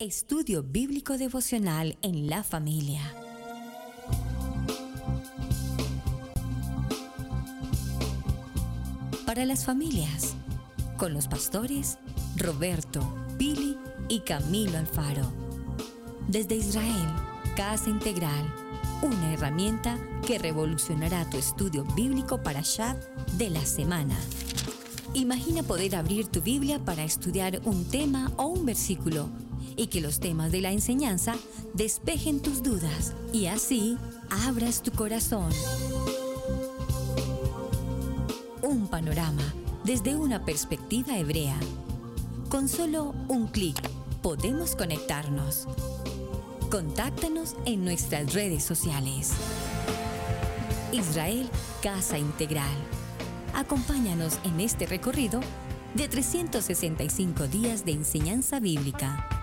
Estudio Bíblico Devocional en la Familia. Para las familias, con los pastores Roberto, Billy y Camilo Alfaro. Desde Israel, Casa Integral, una herramienta que revolucionará tu estudio bíblico para Shad de la semana. Imagina poder abrir tu Biblia para estudiar un tema o un versículo y que los temas de la enseñanza despejen tus dudas y así abras tu corazón. Un panorama desde una perspectiva hebrea. Con solo un clic podemos conectarnos. Contáctanos en nuestras redes sociales. Israel Casa Integral. Acompáñanos en este recorrido de 365 días de enseñanza bíblica.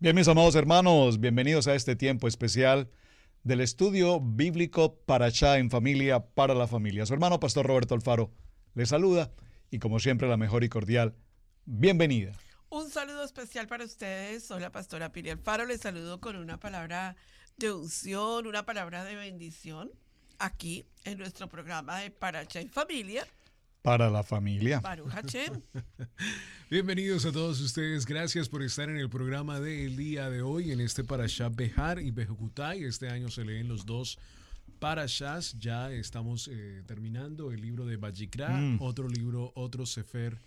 Bien, mis amados hermanos, bienvenidos a este tiempo especial del estudio bíblico para allá en familia, para la familia. Su hermano Pastor Roberto Alfaro le saluda y como siempre la mejor y cordial bienvenida. Un saludo especial para ustedes. Soy la pastora Piri Alfaro. Les saludo con una palabra de unción, una palabra de bendición aquí en nuestro programa de Paracha en Familia para la familia. Bienvenidos a todos ustedes. Gracias por estar en el programa del día de hoy, en este Parashá Behar y Bejukutai. Este año se leen los dos Parashás. Ya estamos eh, terminando el libro de Bajikra, mm. otro libro, otro Sefer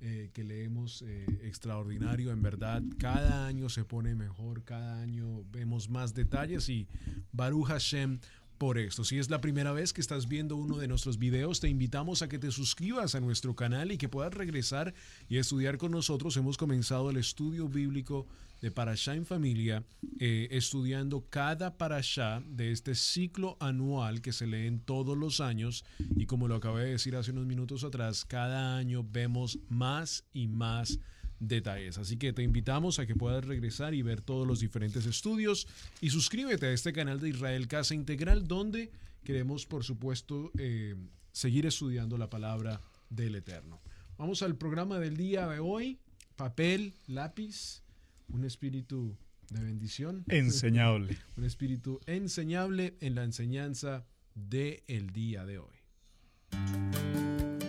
eh, que leemos eh, extraordinario. En verdad, cada año se pone mejor, cada año vemos más detalles y Baruch Hashem por esto. Si es la primera vez que estás viendo uno de nuestros videos, te invitamos a que te suscribas a nuestro canal y que puedas regresar y estudiar con nosotros. Hemos comenzado el estudio bíblico de Parashá en familia, eh, estudiando cada Parashá de este ciclo anual que se lee en todos los años. Y como lo acabé de decir hace unos minutos atrás, cada año vemos más y más detalles. Así que te invitamos a que puedas regresar y ver todos los diferentes estudios y suscríbete a este canal de Israel Casa Integral donde queremos, por supuesto, eh, seguir estudiando la palabra del Eterno. Vamos al programa del día de hoy. Papel, lápiz, un espíritu de bendición. Enseñable. Un espíritu enseñable en la enseñanza del el día de hoy.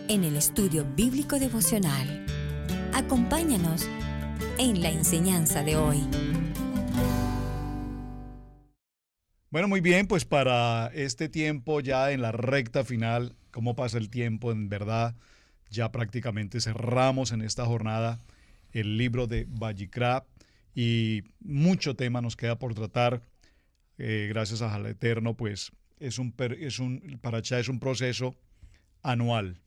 En el estudio bíblico devocional Acompáñanos en la enseñanza de hoy. Bueno, muy bien, pues para este tiempo ya en la recta final, ¿cómo pasa el tiempo? En verdad, ya prácticamente cerramos en esta jornada el libro de Vallicrap y mucho tema nos queda por tratar. Eh, gracias al Eterno, pues es un, es un, para es un proceso anual.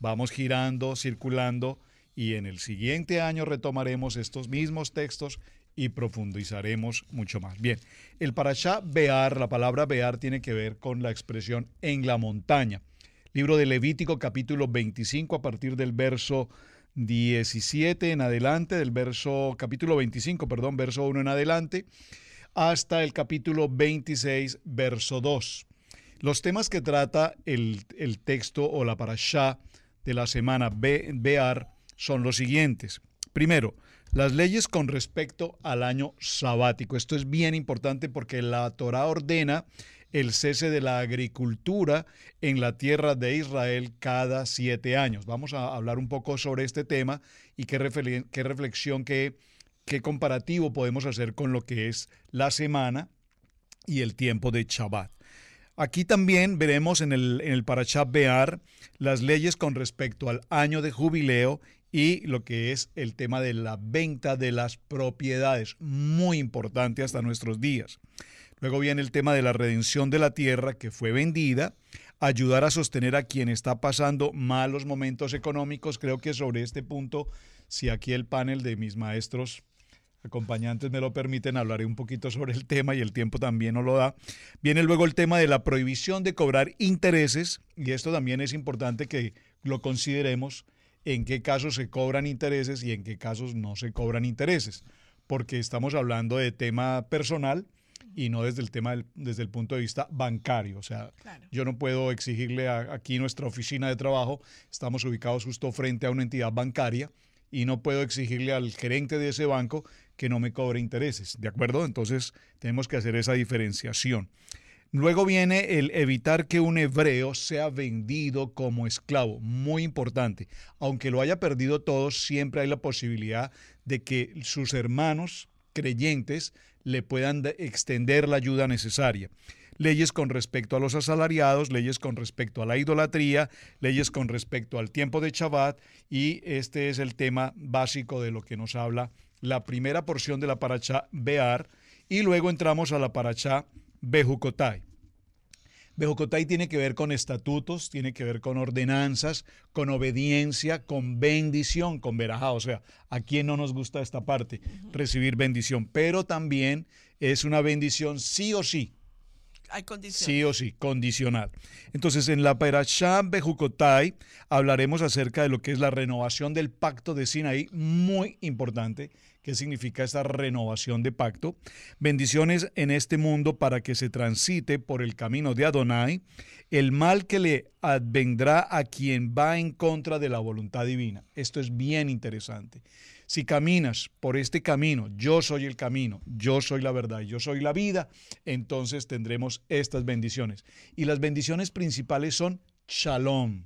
Vamos girando, circulando y en el siguiente año retomaremos estos mismos textos y profundizaremos mucho más. Bien, el parashá Bear, la palabra Bear tiene que ver con la expresión en la montaña. Libro de Levítico capítulo 25 a partir del verso 17 en adelante, del verso capítulo 25, perdón, verso 1 en adelante, hasta el capítulo 26, verso 2. Los temas que trata el, texto o la parashá de la semana Bear son los siguientes. Primero, las leyes con respecto al año sabático. Esto es bien importante porque la Torah ordena el cese de la agricultura en la tierra de Israel cada siete años. Vamos a hablar un poco sobre este tema y qué, reflexión, qué, qué comparativo podemos hacer con lo que es la semana y el tiempo de Shabbat. Aquí también veremos en el, en el Bear las leyes con respecto al año de jubileo y lo que es el tema de la venta de las propiedades, muy importante hasta nuestros días. Luego viene el tema de la redención de la tierra que fue vendida ayudar a sostener a quien está pasando malos momentos económicos. Creo que sobre este punto, si aquí el panel de mis maestros acompañantes me lo permiten, hablaré un poquito sobre el tema y el tiempo también no lo da. Viene luego el tema de la prohibición de cobrar intereses y esto también es importante que lo consideremos en qué casos se cobran intereses y en qué casos no se cobran intereses, porque estamos hablando de tema personal y no desde el tema desde el punto de vista bancario. O sea, yo no puedo exigirle a, aquí nuestra oficina de trabajo, estamos ubicados justo frente a una entidad bancaria y no puedo exigirle al gerente de ese banco que no me cobre intereses, ¿de acuerdo? Entonces tenemos que hacer esa diferenciación. Luego viene el evitar que un hebreo sea vendido como esclavo, muy importante. Aunque lo haya perdido todo, siempre hay la posibilidad de que sus hermanos creyentes le puedan extender la ayuda necesaria. Leyes con respecto a los asalariados, leyes con respecto a la idolatría, leyes con respecto al tiempo de Shabbat y este es el tema básico de lo que nos habla la primera porción de la paracha Bear y luego entramos a la paracha Bejucotai. Bejucotai tiene que ver con estatutos, tiene que ver con ordenanzas, con obediencia, con bendición, con verajá. O sea, ¿a quién no nos gusta esta parte? Recibir bendición. Pero también es una bendición sí o sí. Hay. Sí o sí, condicional. Entonces, en la Parashah Bejucotai hablaremos acerca de lo que es la renovación del pacto de Sinaí, muy importante qué significa esta renovación de pacto. Bendiciones en este mundo para que se transite por el camino de Adonai, el mal que le advendrá a quien va en contra de la voluntad divina. Esto es bien interesante. Si caminas por este camino, yo soy el camino, yo soy la verdad, yo soy la vida, entonces tendremos estas bendiciones. Y las bendiciones principales son shalom,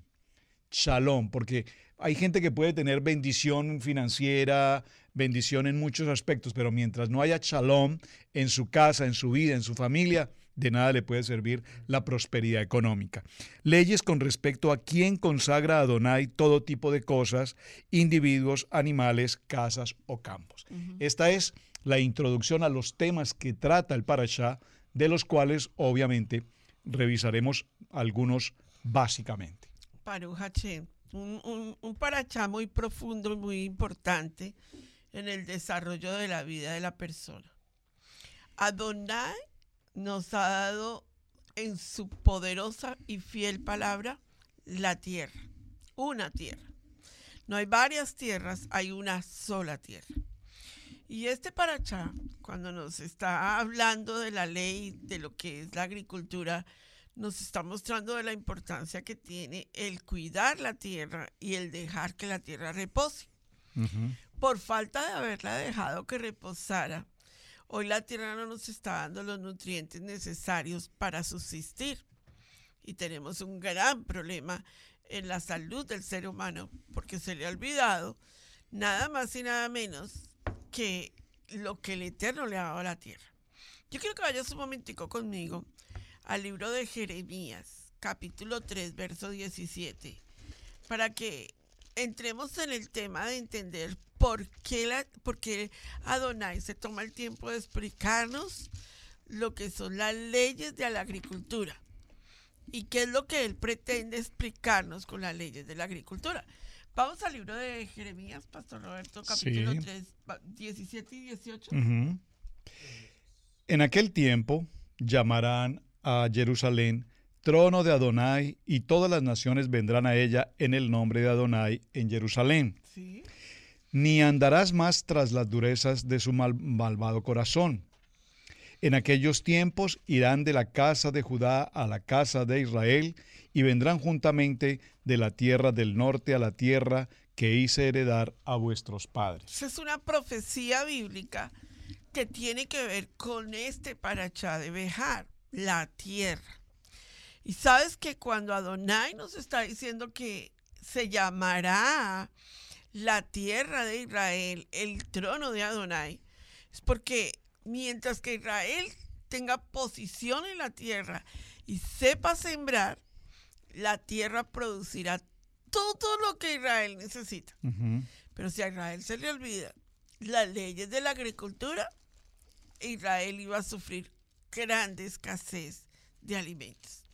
shalom, porque hay gente que puede tener bendición financiera, bendición en muchos aspectos, pero mientras no haya shalom en su casa, en su vida, en su familia, de nada le puede servir la prosperidad económica. Leyes con respecto a quién consagra a Adonai todo tipo de cosas, individuos, animales, casas o campos. Esta es la introducción a los temas que trata el Parashá, de los cuales obviamente revisaremos algunos básicamente. un, un, un Parashá muy profundo y muy importante en el desarrollo de la vida de la persona. Adonai nos ha dado en su poderosa y fiel palabra la tierra, una tierra. No hay varias tierras, hay una sola tierra. Y este parachá, cuando nos está hablando de la ley, de lo que es la agricultura, nos está mostrando de la importancia que tiene el cuidar la tierra y el dejar que la tierra repose por falta de haberla dejado que reposara, hoy la tierra no nos está dando los nutrientes necesarios para subsistir. Y tenemos un gran problema en la salud del ser humano, porque se le ha olvidado nada más y nada menos que lo que el Eterno le ha dado a la tierra. Yo quiero que vayas un momentico conmigo al libro de Jeremías, capítulo 3, verso 17, para que entremos en el tema de entender por qué, la, por Adonai se toma el tiempo de explicarnos lo que son las leyes de la agricultura y qué es lo que él pretende explicarnos con las leyes de la agricultura. Vamos al libro de Jeremías, Pastor Roberto, capítulo 3, 17 y 18. En aquel tiempo llamarán a Jerusalén trono de Adonai, y todas las naciones vendrán a ella en el nombre de Adonai en Jerusalén. Ni andarás más tras las durezas de su malvado corazón. En aquellos tiempos irán de la casa de Judá a la casa de Israel, y vendrán juntamente de la tierra del norte a la tierra que hice heredar a vuestros padres. Es una profecía bíblica que tiene que ver con este parachá de Bejar, la tierra. Y sabes que cuando Adonai nos está diciendo que se llamará la tierra de Israel el trono de Adonai, es porque mientras que Israel tenga posición en la tierra y sepa sembrar, la tierra producirá todo lo que Israel necesita. Pero si a Israel se le olvida las leyes de la agricultura, Israel iba a sufrir grande escasez de alimentos.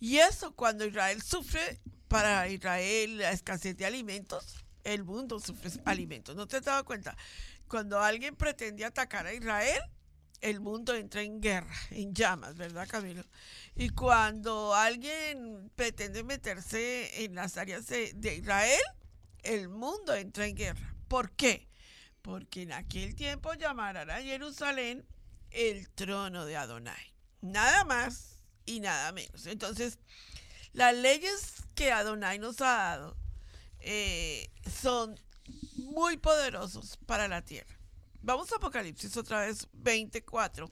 Y eso cuando Israel sufre, para Israel la escasez de alimentos, el mundo sufre alimentos. ¿No te has dado cuenta? Cuando alguien pretende atacar a Israel, el mundo entra en guerra, en llamas, ¿verdad, Camilo? Y cuando alguien pretende meterse en las áreas de, de Israel, el mundo entra en guerra. ¿Por qué? Porque en aquel tiempo llamarán a Jerusalén el trono de Adonai. Nada más y nada menos. Entonces, las leyes que Adonai nos ha dado eh, son muy poderosos para la tierra. Vamos a Apocalipsis otra vez 24.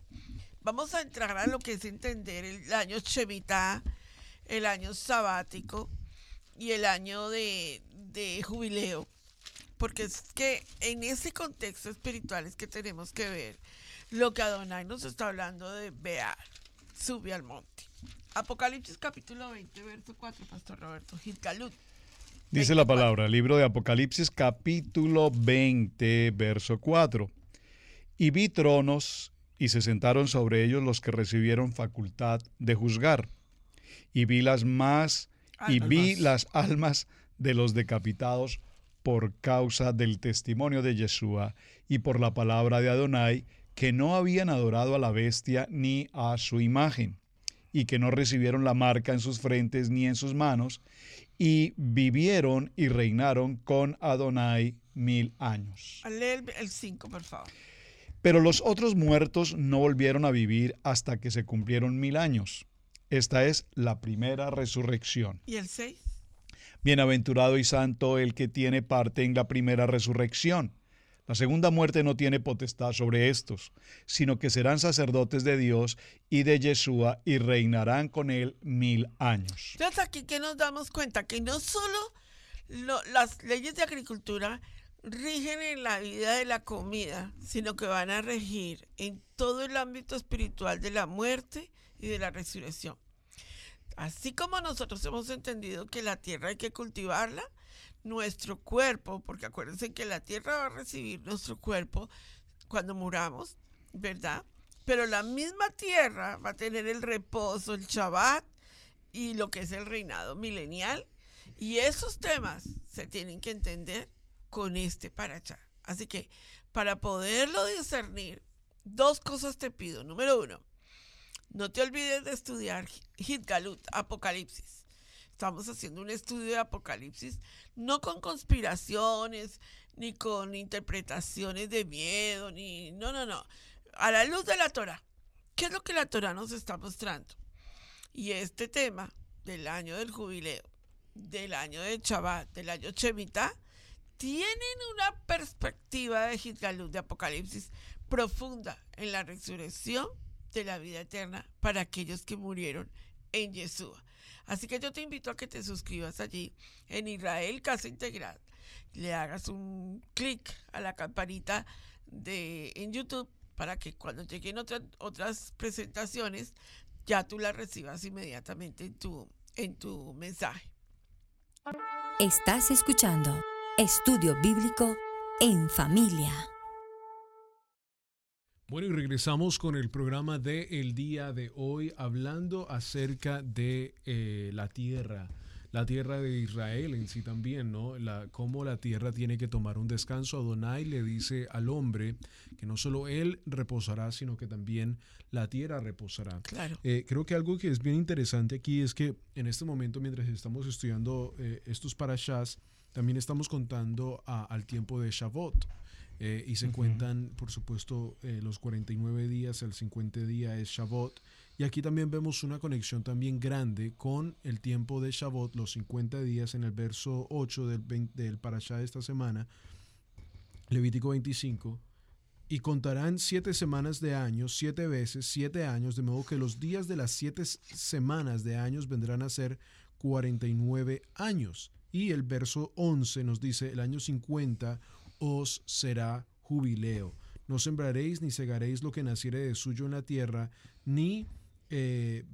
Vamos a entrar a lo que es entender el año Shemitah, el año sabático y el año de, de jubileo. Porque es que en ese contexto espiritual es que tenemos que ver lo que Adonai nos está hablando de Bear, sube al monte. Apocalipsis capítulo 20, verso 4, Pastor Roberto Gilgalut. Dice la palabra, libro de Apocalipsis capítulo 20, verso 4. Y vi tronos y se sentaron sobre ellos los que recibieron facultad de juzgar. Y vi las más y vi las almas de los decapitados por causa del testimonio de Yeshua y por la palabra de Adonai, que no habían adorado a la bestia ni a su imagen, y que no recibieron la marca en sus frentes ni en sus manos, y vivieron y reinaron con Adonai mil años. Lee el 5, por favor. Pero los otros muertos no volvieron a vivir hasta que se cumplieron mil años. Esta es la primera resurrección. ¿Y el 6? Bienaventurado y santo el que tiene parte en la primera resurrección. La segunda muerte no tiene potestad sobre estos, sino que serán sacerdotes de Dios y de Yeshua y reinarán con él mil años. Entonces aquí que nos damos cuenta que no solo lo- las leyes de agricultura rigen en la vida de la comida, sino que van a regir en todo el ámbito espiritual de la muerte y de la resurrección. Así como nosotros hemos entendido que la tierra hay que cultivarla, nuestro cuerpo, porque acuérdense que la tierra va a recibir nuestro cuerpo cuando muramos, ¿verdad? Pero la misma tierra va a tener el reposo, el Shabbat y lo que es el reinado milenial. Y esos temas se tienen que entender con este paracha. Así que para poderlo discernir, dos cosas te pido. Número uno, no te olvides de estudiar Hitgalut, Apocalipsis. Estamos haciendo un estudio de Apocalipsis, no con conspiraciones, ni con interpretaciones de miedo, ni... No, no, no. A la luz de la Torah. ¿Qué es lo que la Torah nos está mostrando? Y este tema del año del jubileo, del año de Shabbat, del año Shemitah, tienen una perspectiva de Hitgalut, de Apocalipsis, profunda en la resurrección de la vida eterna para aquellos que murieron en Yeshua. Así que yo te invito a que te suscribas allí en Israel Casa Integral. Le hagas un clic a la campanita de, en YouTube para que cuando lleguen otras, otras presentaciones ya tú las recibas inmediatamente en tu, en tu mensaje. Estás escuchando Estudio Bíblico en Familia. Bueno, y regresamos con el programa de el día de hoy, hablando acerca de eh, la tierra, la tierra de Israel en sí también, ¿no? La, cómo la tierra tiene que tomar un descanso. Adonai le dice al hombre que no solo él reposará, sino que también la tierra reposará. Claro. Eh, creo que algo que es bien interesante aquí es que en este momento, mientras estamos estudiando eh, estos parashas, también estamos contando a- al tiempo de Shavuot. Eh, y se cuentan, por supuesto, eh, los 49 días, el 50 día es Shavuot. Y aquí también vemos una conexión también grande con el tiempo de Shavuot, los 50 días en el verso 8 del, 20 del parashá de esta semana, Levítico 25. Y contarán siete semanas de años, siete veces, siete años, de modo que los días de las siete semanas de años vendrán a ser 49 años. Y el verso 11 nos dice, el año 50 os será jubileo. No sembraréis ni segaréis lo que naciere de suyo en la tierra, ni eh,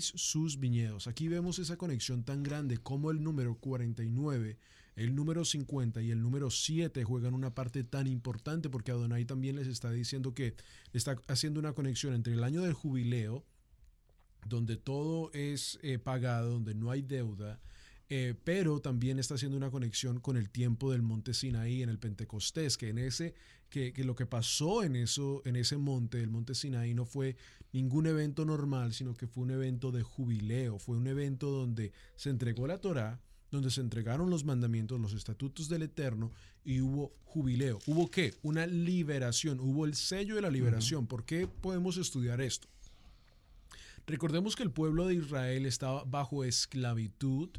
sus viñedos. Aquí vemos esa conexión tan grande como el número 49, el número 50 y el número 7 juegan una parte tan importante porque Adonai también les está diciendo que está haciendo una conexión entre el año del jubileo, donde todo es eh, pagado, donde no hay deuda, eh, pero también está haciendo una conexión con el tiempo del monte Sinaí en el Pentecostés, que en ese que, que, lo que pasó en eso en ese monte, el monte Sinaí no fue ningún evento normal, sino que fue un evento de jubileo, fue un evento donde se entregó la Torá, donde se entregaron los mandamientos, los estatutos del Eterno y hubo jubileo. ¿Hubo qué? Una liberación, hubo el sello de la liberación. ¿Por qué podemos estudiar esto? Recordemos que el pueblo de Israel estaba bajo esclavitud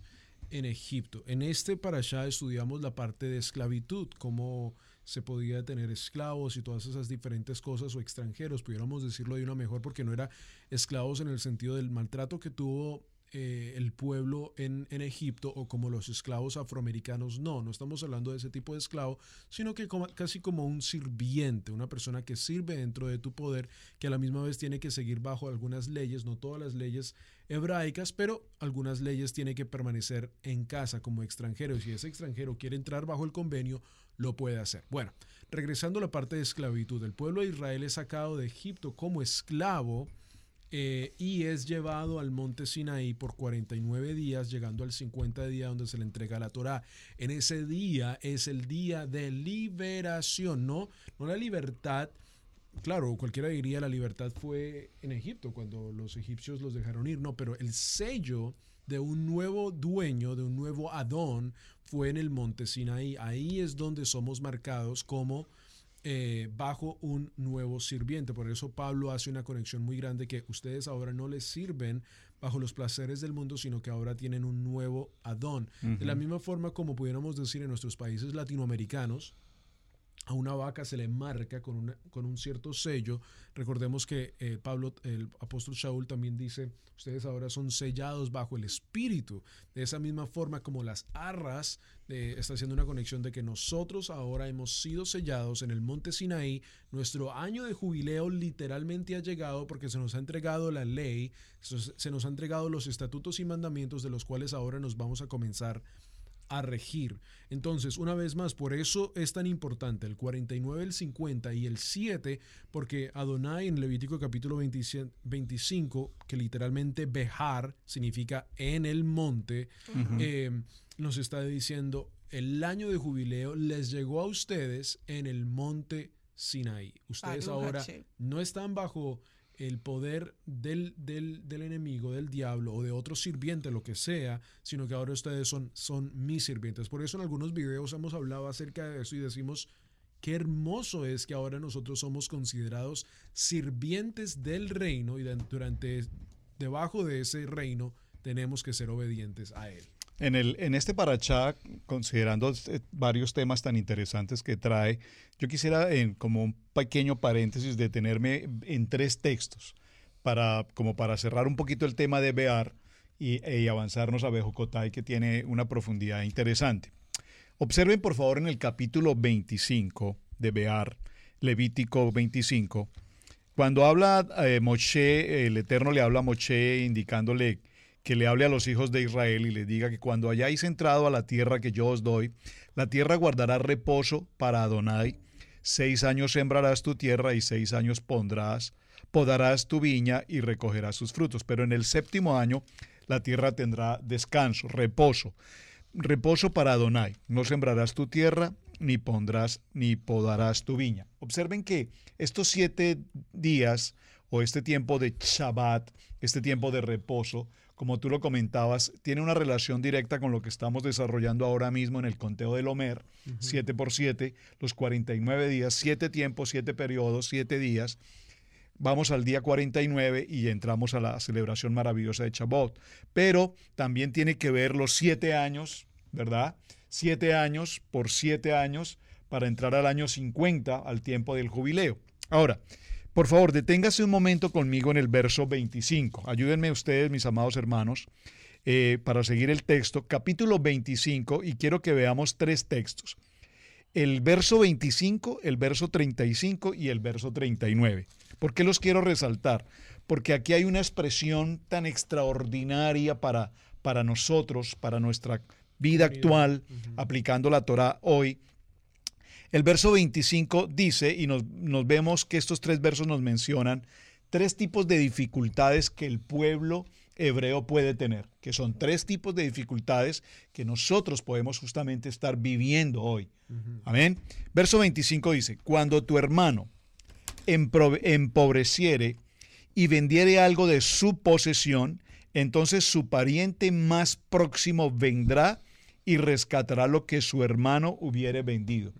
en Egipto. En este para allá estudiamos la parte de esclavitud, cómo se podía tener esclavos y todas esas diferentes cosas o extranjeros, pudiéramos decirlo de una mejor porque no era esclavos en el sentido del maltrato que tuvo eh, el pueblo en, en, Egipto o como los esclavos afroamericanos. No, no estamos hablando de ese tipo de esclavo, sino que casi como un sirviente, una persona que sirve dentro de tu poder, que a la misma vez tiene que seguir bajo algunas leyes, no todas las leyes hebraicas, pero algunas leyes tiene que permanecer en casa como extranjero. Si ese extranjero quiere entrar bajo el convenio, lo puede hacer. Bueno, regresando a la parte de esclavitud, el pueblo de Israel es sacado de Egipto como esclavo eh, y es llevado al monte Sinaí por 49 días, llegando al 50 día donde se le entrega la Torá. En ese día es el día de liberación, no, no la libertad. Claro, cualquiera diría la libertad fue en Egipto, cuando los egipcios los dejaron ir, no, pero el sello de un nuevo dueño, de un nuevo Adón, fue en el monte Sinaí. Ahí es donde somos marcados como eh, bajo un nuevo sirviente. Por eso Pablo hace una conexión muy grande que ustedes ahora no les sirven bajo los placeres del mundo, sino que ahora tienen un nuevo Adón. Uh -huh. De la misma forma como pudiéramos decir en nuestros países latinoamericanos, a una vaca se le marca con, con un cierto sello. Recordemos que eh, Pablo, el apóstol Shaul también dice, ustedes ahora son sellados bajo el Espíritu. De esa misma forma como las arras, eh, está haciendo una conexión de que nosotros ahora hemos sido sellados en el monte Sinaí. Nuestro año de jubileo literalmente ha llegado porque se nos ha entregado la ley, se nos ha entregado los estatutos y mandamientos de los cuales ahora nos vamos a comenzar a regir. Entonces, una vez más, por eso es tan importante el 49, el 50 y el 7, porque Adonai en Levítico capítulo 25, que literalmente Bejar significa en el monte, uh -huh. eh, nos está diciendo, el año de jubileo les llegó a ustedes en el monte Sinaí. Ustedes ahora no están bajo el poder del, del, del, enemigo, del diablo o de otro sirviente, lo que sea, sino que ahora ustedes son, son mis sirvientes. Por eso en algunos videos hemos hablado acerca de eso y decimos, qué hermoso es que ahora nosotros somos considerados sirvientes del reino y durante, debajo de ese reino tenemos que ser obedientes a él. En, el, en este parachá, considerando varios temas tan interesantes que trae, yo quisiera, como un pequeño paréntesis, detenerme en tres textos, para, como para cerrar un poquito el tema de Bear y, y avanzarnos a Bejocotay, que tiene una profundidad interesante. Observen, por favor, en el capítulo 25 de Bear, Levítico 25, cuando habla eh, Moshe, el Eterno le habla a Moshe indicándole que le hable a los hijos de Israel y les diga que cuando hayáis entrado a la tierra que yo os doy, la tierra guardará reposo para Adonai. Seis años sembrarás tu tierra y seis años pondrás, podarás tu viña y recogerás sus frutos. Pero en el séptimo año la tierra tendrá descanso, reposo. Reposo para Adonai. No sembrarás tu tierra, ni pondrás, ni podarás tu viña. Observen que estos siete días o este tiempo de Shabbat, este tiempo de reposo, como tú lo comentabas, tiene una relación directa con lo que estamos desarrollando ahora mismo en el conteo del Homer, 7 uh -huh. por 7, los 49 días, 7 tiempos, 7 periodos, 7 días. Vamos al día 49 y entramos a la celebración maravillosa de Shabbat. Pero también tiene que ver los 7 años, ¿verdad? 7 años por 7 años para entrar al año 50, al tiempo del jubileo. Ahora, por favor, deténgase un momento conmigo en el verso 25. Ayúdenme ustedes, mis amados hermanos, eh, para seguir el texto, capítulo 25, y quiero que veamos tres textos. El verso 25, el verso 35 y el verso 39. ¿Por qué los quiero resaltar? Porque aquí hay una expresión tan extraordinaria para, para nosotros, para nuestra vida actual, uh -huh. aplicando la Torah hoy, el verso 25 dice, y nos, nos, vemos que estos tres versos nos mencionan tres tipos de dificultades que el pueblo hebreo puede tener, que son tres tipos de dificultades que nosotros podemos justamente estar viviendo hoy. Amén. Verso 25 dice, cuando tu hermano empobreciere y vendiere algo de su posesión, entonces su pariente más próximo vendrá y rescatará lo que su hermano hubiere vendido.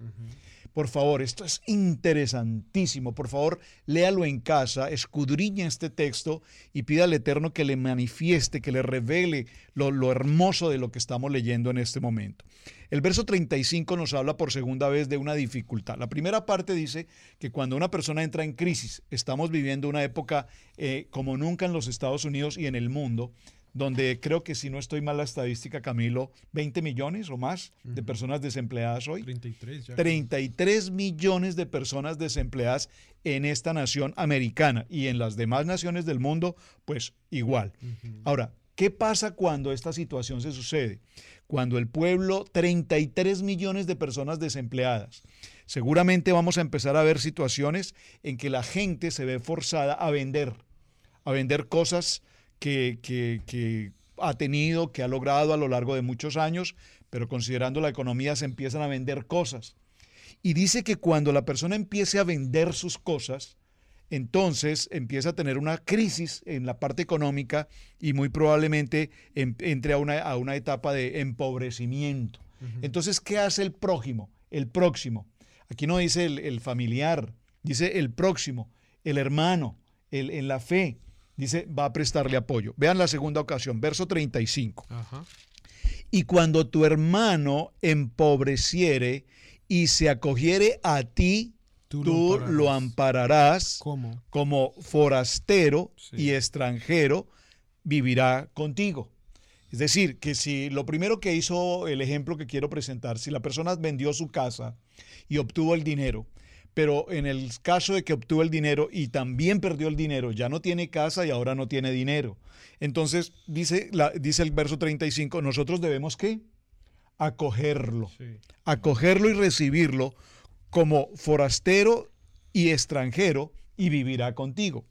Por favor, esto es interesantísimo. Por favor, léalo en casa, escudriña este texto y pida al Eterno que le manifieste, que le revele lo, lo, hermoso de lo que estamos leyendo en este momento. El verso 35 nos habla por segunda vez de una dificultad. La primera parte dice que cuando una persona entra en crisis, estamos viviendo una época eh, como nunca en los Estados Unidos y en el mundo, donde creo que si no estoy mal la estadística, Camilo, 20 millones o más de personas desempleadas hoy. 33 ya. 33 millones de personas desempleadas en esta nación americana y en las demás naciones del mundo, pues igual. Ahora, ¿qué pasa cuando esta situación se sucede? Cuando el pueblo, 33 millones de personas desempleadas, seguramente vamos a empezar a ver situaciones en que la gente se ve forzada a vender, a vender cosas que, ha tenido, que ha logrado a lo largo de muchos años, pero considerando la economía se empiezan a vender cosas. Y dice que cuando la persona empiece a vender sus cosas, entonces empieza a tener una crisis en la parte económica y muy probablemente em, entre a una, a una, etapa de empobrecimiento. Entonces, ¿qué hace el prójimo? El próximo. Aquí no dice el, familiar, dice el próximo, el hermano, el, en la fe dice, va a prestarle apoyo. Vean la segunda ocasión, verso 35. Y cuando tu hermano empobreciere y se acogiere a ti, tú, lo, ampararás, como forastero y extranjero, vivirá contigo. Es decir, que si lo primero que hizo el ejemplo que quiero presentar, si la persona vendió su casa y obtuvo el dinero, pero en el caso de que obtuvo el dinero y también perdió el dinero, ya no tiene casa y ahora no tiene dinero. Entonces, dice, la, dice el verso 35, nosotros debemos qué? Acogerlo. Acogerlo y recibirlo como forastero y extranjero y vivirá contigo.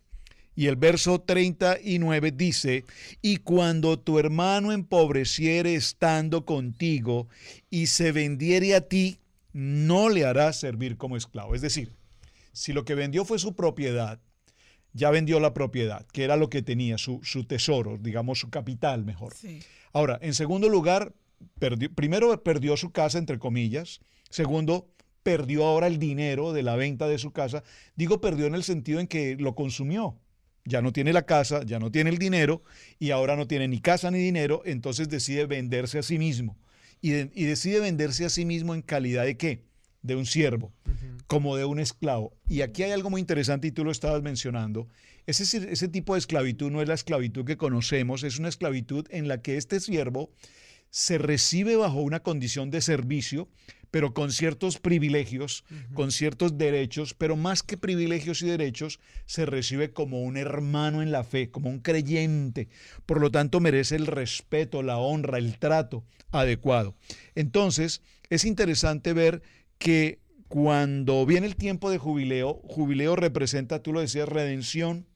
Y el verso 39 dice, y cuando tu hermano empobreciere estando contigo y se vendiere a ti, no le hará servir como esclavo. Es decir, si lo que vendió fue su propiedad, ya vendió la propiedad, que era lo que tenía, su, tesoro, digamos su capital mejor. Ahora, en segundo lugar, primero perdió su casa, entre comillas. Segundo, perdió ahora el dinero de la venta de su casa. Digo perdió en el sentido en que lo consumió. Ya no tiene la casa, ya no tiene el dinero y ahora no tiene ni casa ni dinero, entonces decide venderse a sí mismo y, decide venderse a sí mismo en calidad de qué? De un siervo, como de un esclavo. Y aquí hay algo muy interesante y tú lo estabas mencionando. Ese, ese tipo de esclavitud no es la esclavitud que conocemos, es una esclavitud en la que este siervo se recibe bajo una condición de servicio, pero con ciertos privilegios, con ciertos derechos, pero más que privilegios y derechos, se recibe como un hermano en la fe, como un creyente. Por lo tanto, merece el respeto, la honra, el trato adecuado. Entonces, es interesante ver que cuando viene el tiempo de jubileo, jubileo representa, tú lo decías, redención,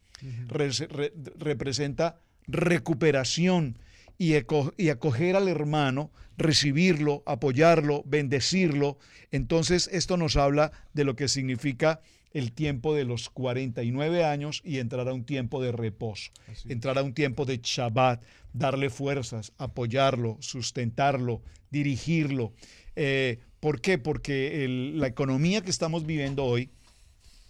representa recuperación y, acoger al hermano recibirlo, apoyarlo, bendecirlo. Entonces esto nos habla de lo que significa el tiempo de los 49 años y entrar a un tiempo de reposo, entrar a un tiempo de Shabbat, darle fuerzas, apoyarlo, sustentarlo, dirigirlo. Eh, ¿Por qué? Porque la economía que estamos viviendo hoy,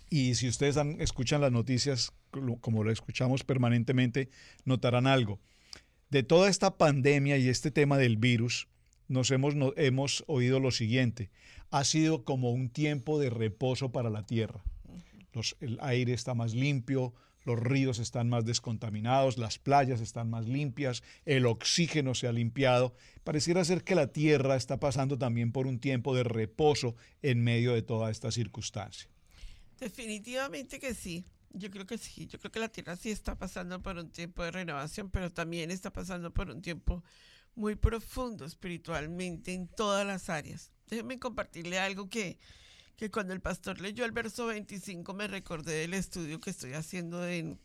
y si ustedes escuchan las noticias como lo escuchamos permanentemente, notarán algo. De toda esta pandemia y este tema del virus, nos hemos, hemos oído lo siguiente. Ha sido como un tiempo de reposo para la tierra. el aire está más limpio, los ríos están más descontaminados, las playas están más limpias, el oxígeno se ha limpiado. Pareciera ser que la Tierra está pasando también por un tiempo de reposo en medio de toda esta circunstancia. Definitivamente que sí. Yo creo que sí. Yo creo que la Tierra sí está pasando por un tiempo de renovación, pero también está pasando por un tiempo muy profundo espiritualmente en todas las áreas. Déjenme compartirle algo que, que cuando el pastor leyó el verso 25 me recordé del estudio que estoy haciendo en,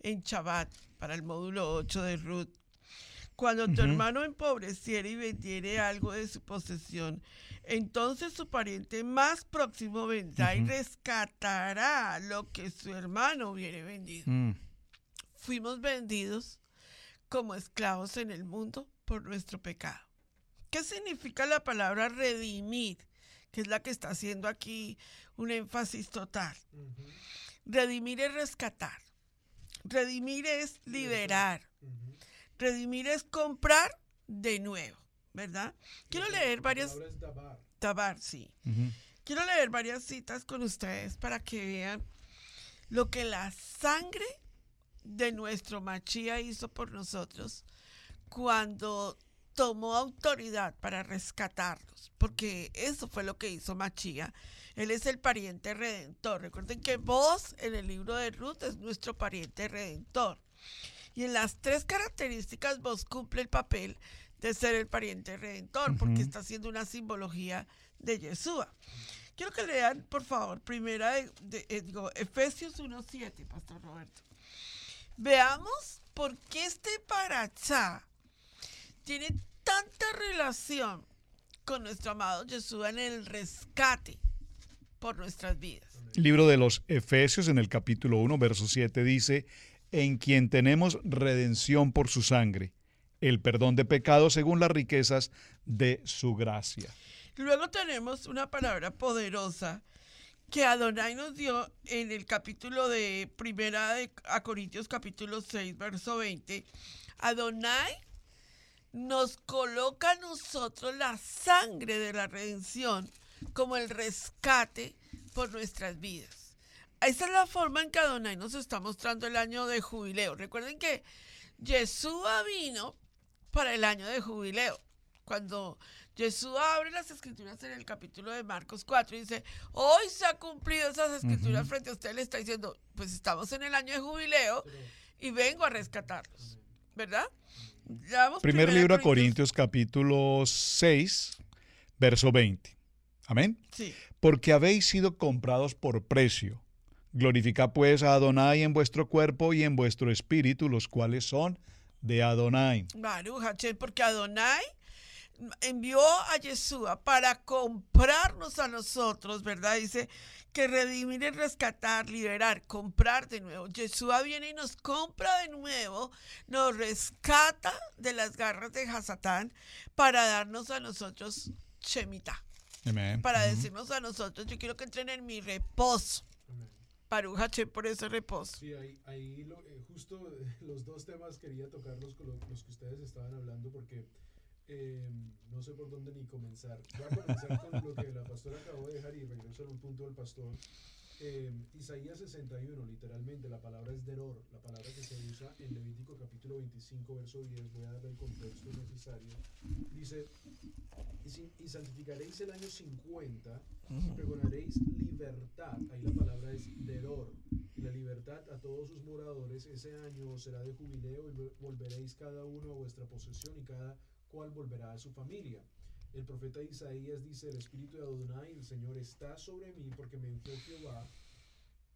en Chabat para el módulo 8 de Ruth. Cuando tu hermano empobreciere y vendiere algo de su posesión, entonces su pariente más próximo vendrá y rescatará lo que su hermano hubiere vendido. Mm. Fuimos vendidos como esclavos en el mundo por nuestro pecado. ¿Qué significa la palabra redimir? Que es la que está haciendo aquí un énfasis total. Redimir es rescatar. Redimir es liberar. Redimir es comprar de nuevo, ¿verdad? Quiero leer varias... Tabar, sí. Quiero leer varias citas con ustedes para que vean lo que la sangre de nuestro Machía hizo por nosotros cuando tomó autoridad para rescatarnos, porque eso fue lo que hizo Machía. Él es el pariente redentor. Recuerden que vos en el libro de Ruth es nuestro pariente redentor. Y en las tres características vos cumple el papel de ser el pariente redentor, porque está haciendo una simbología de Yeshua. Quiero que lean, por favor, primera de, de- eh, digo, Efesios 1.7, Pastor Roberto. Veamos por qué este parachá tiene tanta relación con nuestro amado Yeshua en el rescate por nuestras vidas. Libro de los Efesios en el capítulo 1, verso 7 dice, en quien tenemos redención por su sangre, el perdón de pecados según las riquezas de su gracia. Luego tenemos una palabra poderosa que Adonai nos dio en el capítulo de Primera de a Corintios capítulo 6, verso 20. Adonai nos coloca a nosotros la sangre de la redención como el rescate por nuestras vidas. Esa es la forma en que Adonai nos está mostrando el año de jubileo. Recuerden que Yeshua vino para el año de jubileo. Cuando Yeshua abre las escrituras en el capítulo de Marcos 4 y dice, hoy se ha cumplido esas escrituras frente a usted, le está diciendo, pues estamos en el año de jubileo y vengo a rescatarlos. ¿Verdad? Primer libro a Corintios capítulo 6, verso 20. Amén. Sí. Porque habéis sido comprados por precio. Glorificad pues a Adonai en vuestro cuerpo y en vuestro espíritu, los cuales son de Adonai. Porque Adonai envió a Yeshua para comprarnos a nosotros, ¿verdad? Dice que redimir es rescatar, liberar, comprar de nuevo. Yeshua viene y nos compra de nuevo, nos rescata de las garras de Hasatán para darnos a nosotros Shemitah, Amén. para decirnos a nosotros, yo quiero que entren en mi reposo. Baruch Hashem por ese reposo. Sí, ahí, ahí lo- eh, justo eh, los dos temas quería tocarlos con lo- los que ustedes estaban hablando porque eh, no sé por dónde ni comenzar. Voy a comenzar con lo que la pastora acabó de dejar y regreso a un punto del pastor. Eh, Isaías 61, literalmente, la palabra es deror, la palabra que se usa en Levítico capítulo 25, verso 10, voy a darle el contexto necesario. Dice, y, si- y santificaréis el año 50 y pregonaréis libertad, ahí la palabra es deror, y la libertad a todos sus moradores, ese año será de jubileo y vol- volveréis cada uno a vuestra posesión y cada cual volverá a su familia. El profeta Isaías dice, el espíritu de Adonai, el Señor, está sobre mí porque me envió Jehová,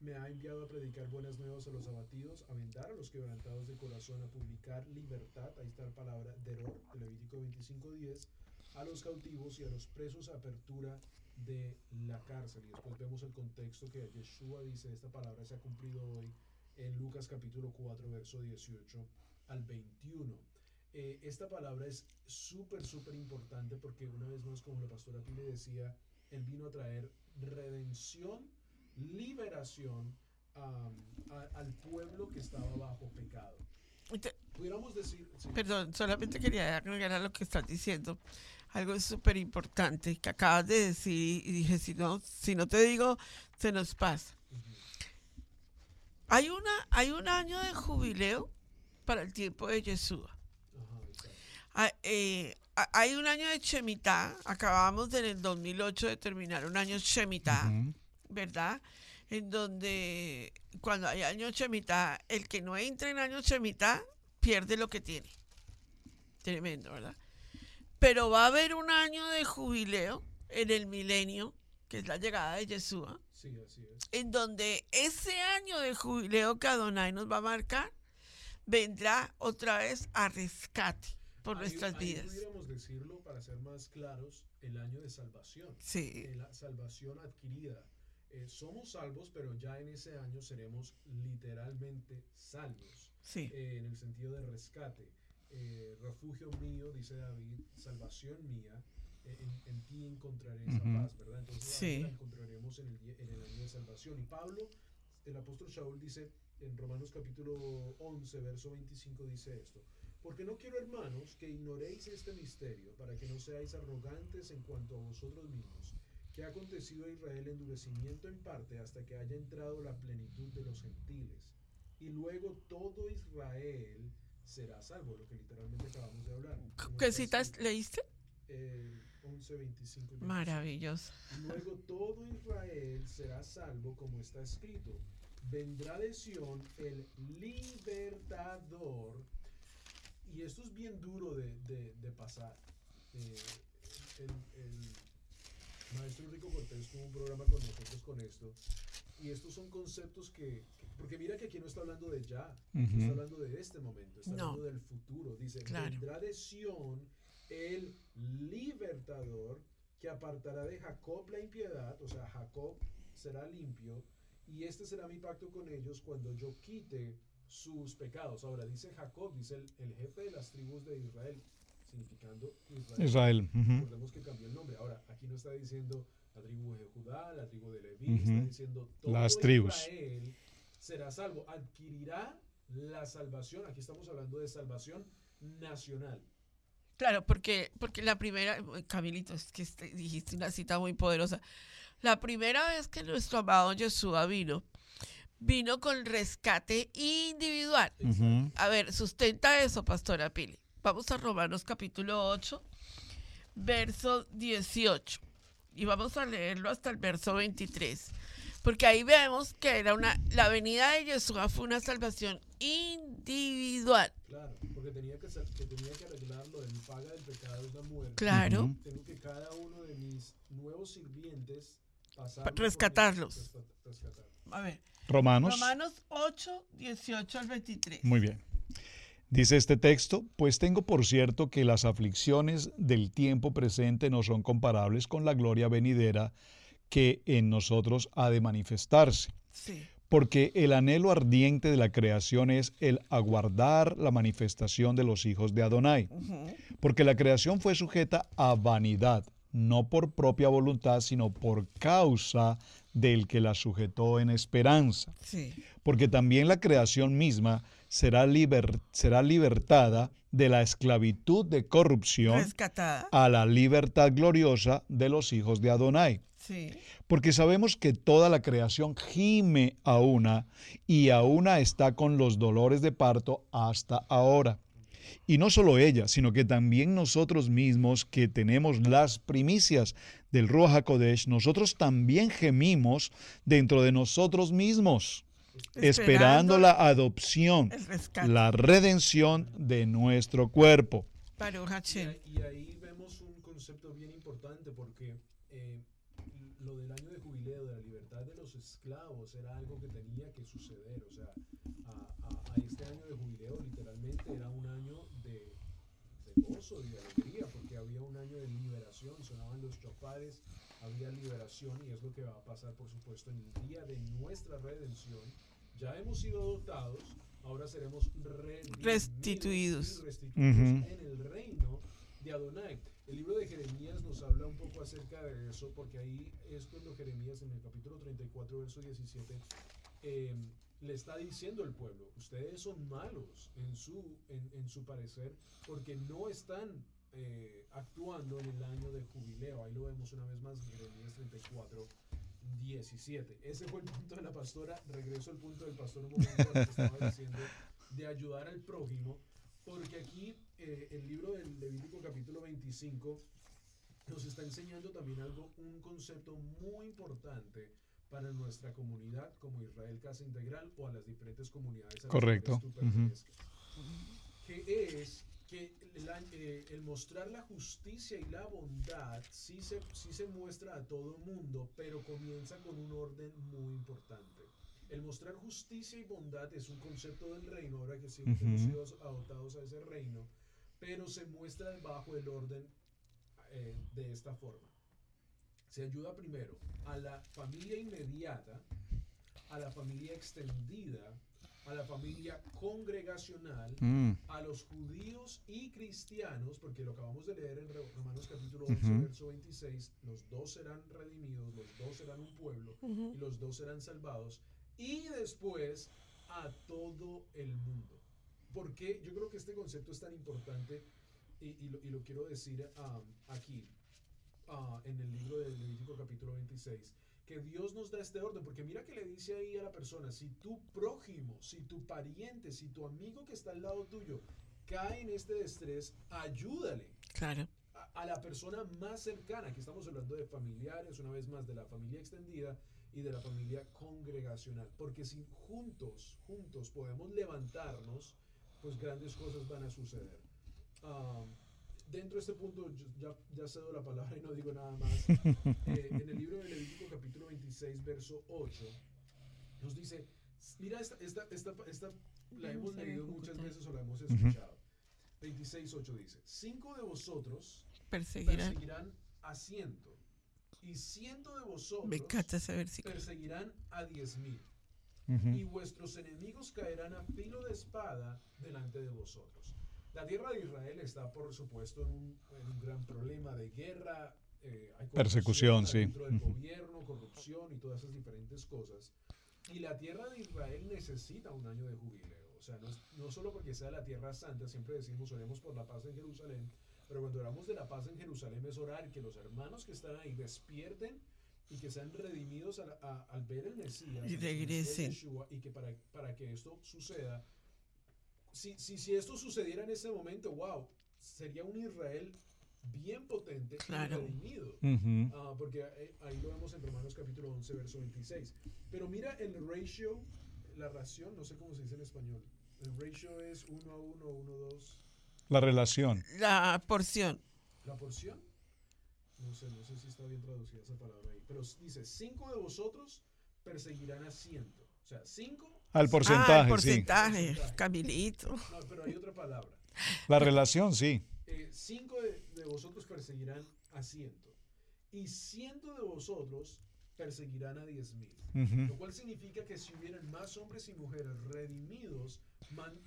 me ha enviado a predicar buenas nuevas a los abatidos, a vendar a los quebrantados de corazón, a publicar libertad, ahí está la palabra deror, de Levítico 25.10, a los cautivos y a los presos apertura de la cárcel. Y después vemos el contexto que Yeshua dice, esta palabra se ha cumplido hoy en Lucas capítulo 4, verso 18 al 21. Eh, esta palabra es súper, súper importante porque una vez más, como la pastora Pile decía, él vino a traer redención, liberación a- al pueblo que estaba bajo pecado. Pudiéramos decir, sí, Perdón, solamente quería agregar a lo que estás diciendo. Algo súper importante que acabas de decir y dije, si no, si no te digo, se nos pasa. Hay, una, hay un año de jubileo para el tiempo de Yeshua. Ah, eh, hay un año de Shemitah. Acabamos en el 2008 de terminar un año. Ujú. ¿verdad? En donde cuando hay año Shemitah, el que no entra en año Shemitah pierde lo que tiene. Tremendo, ¿verdad? Pero va a haber un año de jubileo en el milenio que es la llegada de Yeshua, Sí, así es. en donde ese año de jubileo que Adonai nos va a marcar, vendrá otra vez a rescate por Ahí- nuestras ahí vidas. pudiéramos decirlo, para ser más claros, el año de salvación. Sí, eh, la salvación adquirida. Eh, somos salvos, pero ya en ese año seremos literalmente salvos, sí, eh, en el sentido de rescate. Eh, refugio mío, dice David, salvación mía, eh, en, en ti encontraré esa paz, ¿verdad? Entonces Sí. la encontraremos en el, en el año de salvación. Y Pablo, el apóstol Shaul dice en Romanos capítulo 11, verso 25, dice esto. Porque no quiero, hermanos, que ignoréis este misterio, para que no seáis arrogantes en cuanto a vosotros mismos, que ha acontecido a Israel endurecimiento en parte hasta que haya entrado la plenitud de los gentiles. Y luego todo Israel será salvo, lo que literalmente acabamos de hablar. ¿qué citas leíste? eh, 11, 25 y 26. Maravilloso. Y luego todo Israel será salvo, como está escrito. Vendrá de Sión el libertador. Y esto es bien duro de, de- de pasar. Eh, el, el maestro Rico Cortés tuvo un programa con nosotros con esto. Y estos son conceptos que, que- porque mira que aquí no está hablando de ya, no Ujú. está hablando de este momento, está No. hablando del futuro. Dice, Claro. vendrá de Sión el libertador que apartará de Jacob la impiedad, o sea, Jacob será limpio, y este será mi pacto con ellos cuando yo quite sus pecados. Ahora dice Jacob, dice el, el jefe de las tribus de Israel, significando Israel. Israel. ujú. Recordemos que cambió el nombre. Ahora, aquí no está diciendo la tribu de Judá, la tribu de Leví, está Ujú. diciendo todo Las tribus. Israel será salvo, adquirirá la salvación. Aquí estamos hablando de salvación nacional. Claro, porque, porque la primera, Camilito, es que este- dijiste una cita muy poderosa. La primera vez que nuestro amado Yeshua vino, vino con rescate individual. Ujú. A ver, sustenta eso, Pastora Pili. Vamos a Romanos capítulo 8, verso 18. Y vamos a leerlo hasta el verso 23. Porque ahí vemos que era una, la venida de Yeshua fue una salvación individual. Claro, porque tenía que, ser- que tenía que arreglar lo del paga del pecado es la muerte. Claro. Ujú. Tengo que cada uno de mis nuevos sirvientes pasar rescatarlos. rescat- rescatar. A ver, Romanos. Romanos 8, 18 al 23. Muy bien. Dice este texto, pues tengo por cierto que las aflicciones del tiempo presente no son comparables con la gloria venidera que en nosotros ha de manifestarse. Sí, Porque el anhelo ardiente de la creación es el aguardar la manifestación de los hijos de Adonai. Porque la creación fue sujeta a vanidad, no por propia voluntad, sino por causa del que la sujetó en esperanza sí, porque también la creación misma será, liber- será libertada de la esclavitud de corrupción rescatada. a la libertad gloriosa de los hijos de Adonai. Sí, Porque sabemos que toda la creación gime a una y a una está con los dolores de parto hasta ahora. Y no solo ella, sino que también nosotros mismos que tenemos las primicias del Ruach HaKodesh, nosotros también gemimos dentro de nosotros mismos, esperando la adopción, la redención de nuestro cuerpo. Y ahí, y ahí vemos un concepto bien importante porque eh, lo del año de jubileo, de la libertad de los esclavos, era algo que tenía que suceder. O sea, este año de jubileo literalmente era un año de, de gozo y de alegría porque había un año de liberación, sonaban los chofares, había liberación y es lo que va a pasar, por supuesto, en el día de nuestra redención. Ya hemos sido dotados, ahora seremos Restituidos. restituidos Ujú. en el reino de Adonai. El libro de Jeremías nos habla un poco acerca de eso, porque ahí es cuando Jeremías en el capítulo 34, verso 17, eh, le está diciendo al pueblo, ustedes son malos en su, en, en su parecer, porque no están eh, actuando en el año de jubileo. Ahí lo vemos una vez más, Jeremías 34, 17. Ese fue el punto de la pastora. Regreso al punto del pastor un momento que estaba diciendo de ayudar al prójimo, porque aquí eh, el libro del Levítico capítulo 25 nos está enseñando también algo, un concepto muy importante para nuestra comunidad como Israel Casa Integral o a las diferentes comunidades a Correcto. que es que eh, el, mostrar la justicia y la bondad sí se, sí se muestra a todo el mundo, pero comienza con un orden muy importante. El mostrar justicia y bondad es un concepto del reino, ahora que sí hemos sido adoptados a ese reino, pero se muestra bajo el orden eh, de esta forma. Se ayuda primero a la familia inmediata, a la familia extendida, a la familia congregacional, mm. a los judíos y cristianos, porque lo acabamos de leer en Romanos capítulo 11, verso 26, los dos serán redimidos, los dos serán un pueblo y los dos serán salvados, y después a todo el mundo. Porque yo creo que este concepto es tan importante y, lo, quiero decir um, aquí, uh, en el libro de Levítico capítulo 26 que Dios nos da este orden, porque mira que le dice ahí a la persona, si tu prójimo, si tu pariente, si tu amigo que está al lado tuyo cae en este estrés, ayúdale. Claro. A, la persona más cercana, aquí estamos hablando de familiares, una vez más, de la familia extendida y de la familia congregacional, porque si juntos, juntos podemos levantarnos, pues grandes cosas van a suceder. Ah, dentro de este punto, ya, ya cedo la palabra y no digo nada más. Eh, en el libro de Levítico, capítulo 26, verso 8, nos dice: Mira, esta, esta, esta, esta la hemos leído muchas veces o la hemos escuchado. 26, 8 dice: Cinco de vosotros perseguirán, perseguirán a ciento, y ciento de vosotros perseguirán a diez mil. Y vuestros enemigos caerán a filo de espada delante de vosotros. La tierra de Israel está, por supuesto, en un, gran problema de guerra. Eh, hay Persecución, sí. Dentro del gobierno, corrupción y todas esas diferentes cosas. Y la tierra de Israel necesita un año de jubileo. O sea, no, no solo porque sea la tierra santa, siempre decimos oremos por la paz en Jerusalén, pero cuando oramos de la paz en Jerusalén es orar que los hermanos que están ahí despierten y que sean redimidos al ver el Mesías y regresen. Y que para, para que esto suceda, si, si, si, esto sucediera en ese momento, wow, sería un Israel bien potente y redimido. Ah, porque ahí lo vemos en Romanos capítulo 11, verso 26. Pero mira el ratio, la ración, no sé cómo se dice en español. El ratio es 1 a 1, 1 a 2. La relación. La porción. ¿La porción? No sé, no sé si está bien traducida esa palabra ahí. Pero dice, cinco de vosotros perseguirán a ciento. O sea, cinco al porcentaje. Ah, porcentaje, Camilito. No, pero hay otra palabra. La relación, sí. Eh, cinco de, vosotros perseguirán a ciento. Y ciento de vosotros perseguirán a diez mil. Lo cual significa que si hubieran más hombres y mujeres redimidos,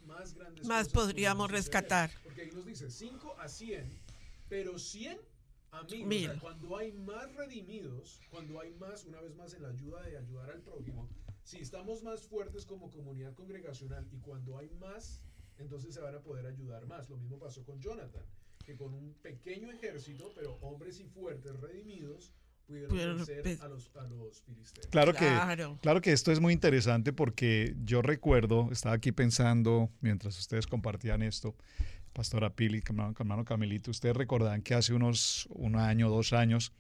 más grandes Más podríamos rescatar. Porque ahí nos dice cinco a cien, pero cien a mil. cuando hay más redimidos, cuando hay más, una vez más, en la ayuda de ayudar al prójimo, si estamos más fuertes como comunidad congregacional y cuando hay más, entonces se van a poder ayudar más. Lo mismo pasó con Jonathan, que con un pequeño ejército, pero hombres y fuertes redimidos, pudieron vencer a los, a los filisteos. Claro que, claro. que esto es muy interesante porque yo recuerdo, estaba aquí pensando mientras ustedes compartían esto, Pastora Pili, hermano Camilito, ustedes recordarán que hace unos un año, dos años,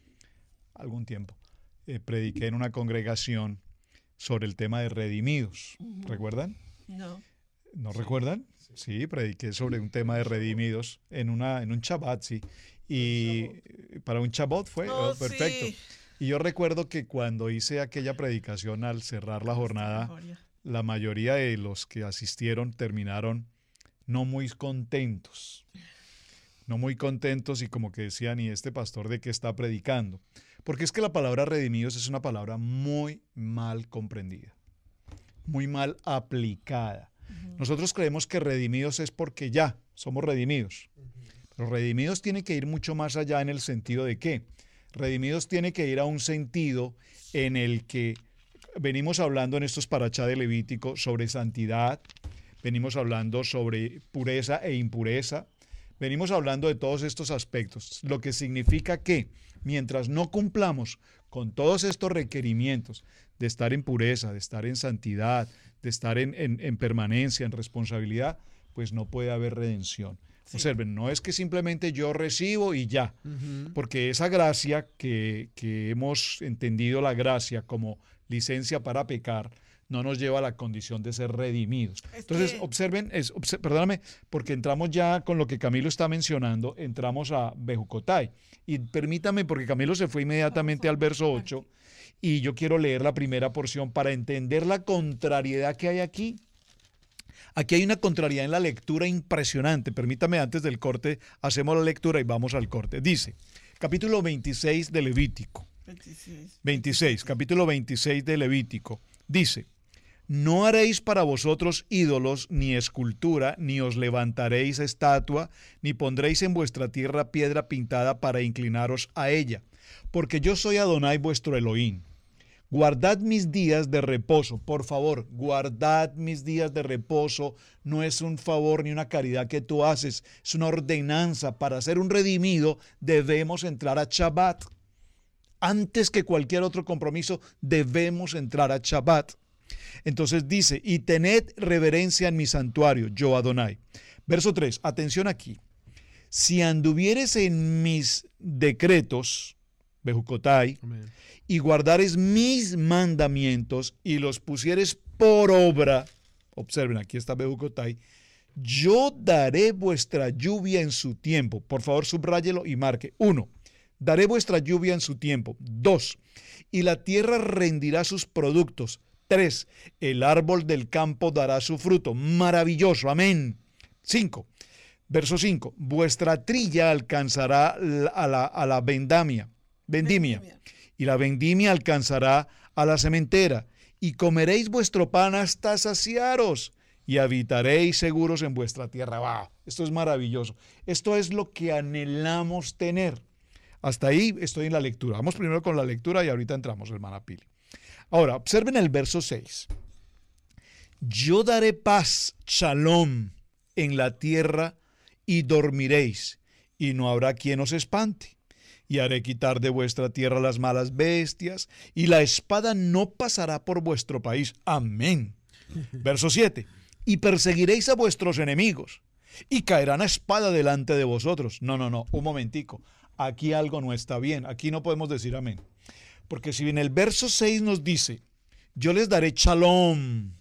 algún tiempo, eh, prediqué en una congregación sobre el tema de redimidos. ¿Recuerdan? No. ¿No recuerdan? Sí. prediqué sobre un tema de redimidos en, una, en un Shabbat, sí. Y para un Shabbat fue oh, perfecto. Y yo recuerdo que cuando hice aquella predicación al cerrar la jornada, la mayoría de los que asistieron terminaron no muy contentos. No muy contentos y como que decían, ¿y este pastor de qué está predicando? Porque es que la palabra redimidos es una palabra muy mal comprendida, muy mal aplicada. Nosotros creemos que redimidos es porque ya somos redimidos. Pero redimidos tiene que ir mucho más allá en el sentido de qué. Redimidos tiene que ir a un sentido en el que venimos hablando en estos parachá de Levítico sobre santidad, venimos hablando sobre pureza e impureza, venimos hablando de todos estos aspectos, lo que significa que mientras no cumplamos con todos estos requerimientos de estar en pureza, de estar en santidad, de estar en, permanencia, en responsabilidad, pues no puede haber redención. Observen, no es que simplemente yo recibo y ya, porque esa gracia que, que hemos entendido la gracia como licencia para pecar, no nos lleva a la condición de ser redimidos. Es Entonces, que- observen, es, obse- perdóname, porque entramos ya con lo que Camilo está mencionando, entramos a Bejucotay. Y permítame, porque Camilo se fue inmediatamente al verso 8, y yo quiero leer la primera porción para entender la contrariedad que hay aquí. Aquí hay una contrariedad en la lectura impresionante. Permítame, antes del corte, hacemos la lectura y vamos al corte. Dice, capítulo 26 de Levítico. 26. 26, capítulo 26 de Levítico. Dice, no haréis para vosotros ídolos ni escultura, ni os levantaréis estatua, ni pondréis en vuestra tierra piedra pintada para inclinaros a ella, porque yo soy Adonai vuestro Elohim. Guardad mis días de reposo, por favor, guardad mis días de reposo. No es un favor ni una caridad que tú haces, es una ordenanza. Para ser un redimido debemos entrar a Shabbat. Antes que cualquier otro compromiso, debemos entrar a Shabbat. Entonces dice, y tened reverencia en mi santuario, yo Adonai. Verso 3, atención aquí. Si anduvieres en mis decretos, Bejucotai, y guardares mis mandamientos y los pusieres por obra, observen, aquí está Bejucotai, yo daré vuestra lluvia en su tiempo. Por favor, subráyelo y marque. Uno, daré vuestra lluvia en su tiempo. Dos, y la tierra rendirá sus productos. Tres, el árbol del campo dará su fruto. Maravilloso, amén. Cinco, verso 5, vuestra trilla alcanzará la- a la, a la vendamia, vendimia, Vendimia. y la vendimia alcanzará a la cementera, y comeréis vuestro pan hasta saciaros, y habitaréis seguros en vuestra tierra. ¡Wow! Esto es maravilloso. Esto es lo que anhelamos tener. Hasta ahí estoy en la lectura. Vamos primero con la lectura y ahorita entramos, hermana Pili. Ahora, observen el verso 6. Yo daré paz, shalom, en la tierra y dormiréis, y no habrá quien os espante. Y haré quitar de vuestra tierra las malas bestias, y la espada no pasará por vuestro país. Amén. Verso 7. Y perseguiréis a vuestros enemigos, y caerán a espada delante de vosotros. No, no, no, un momentico. Aquí algo no está bien. Aquí no podemos decir amén. Porque si en el verso 6 nos dice, yo les daré shalom,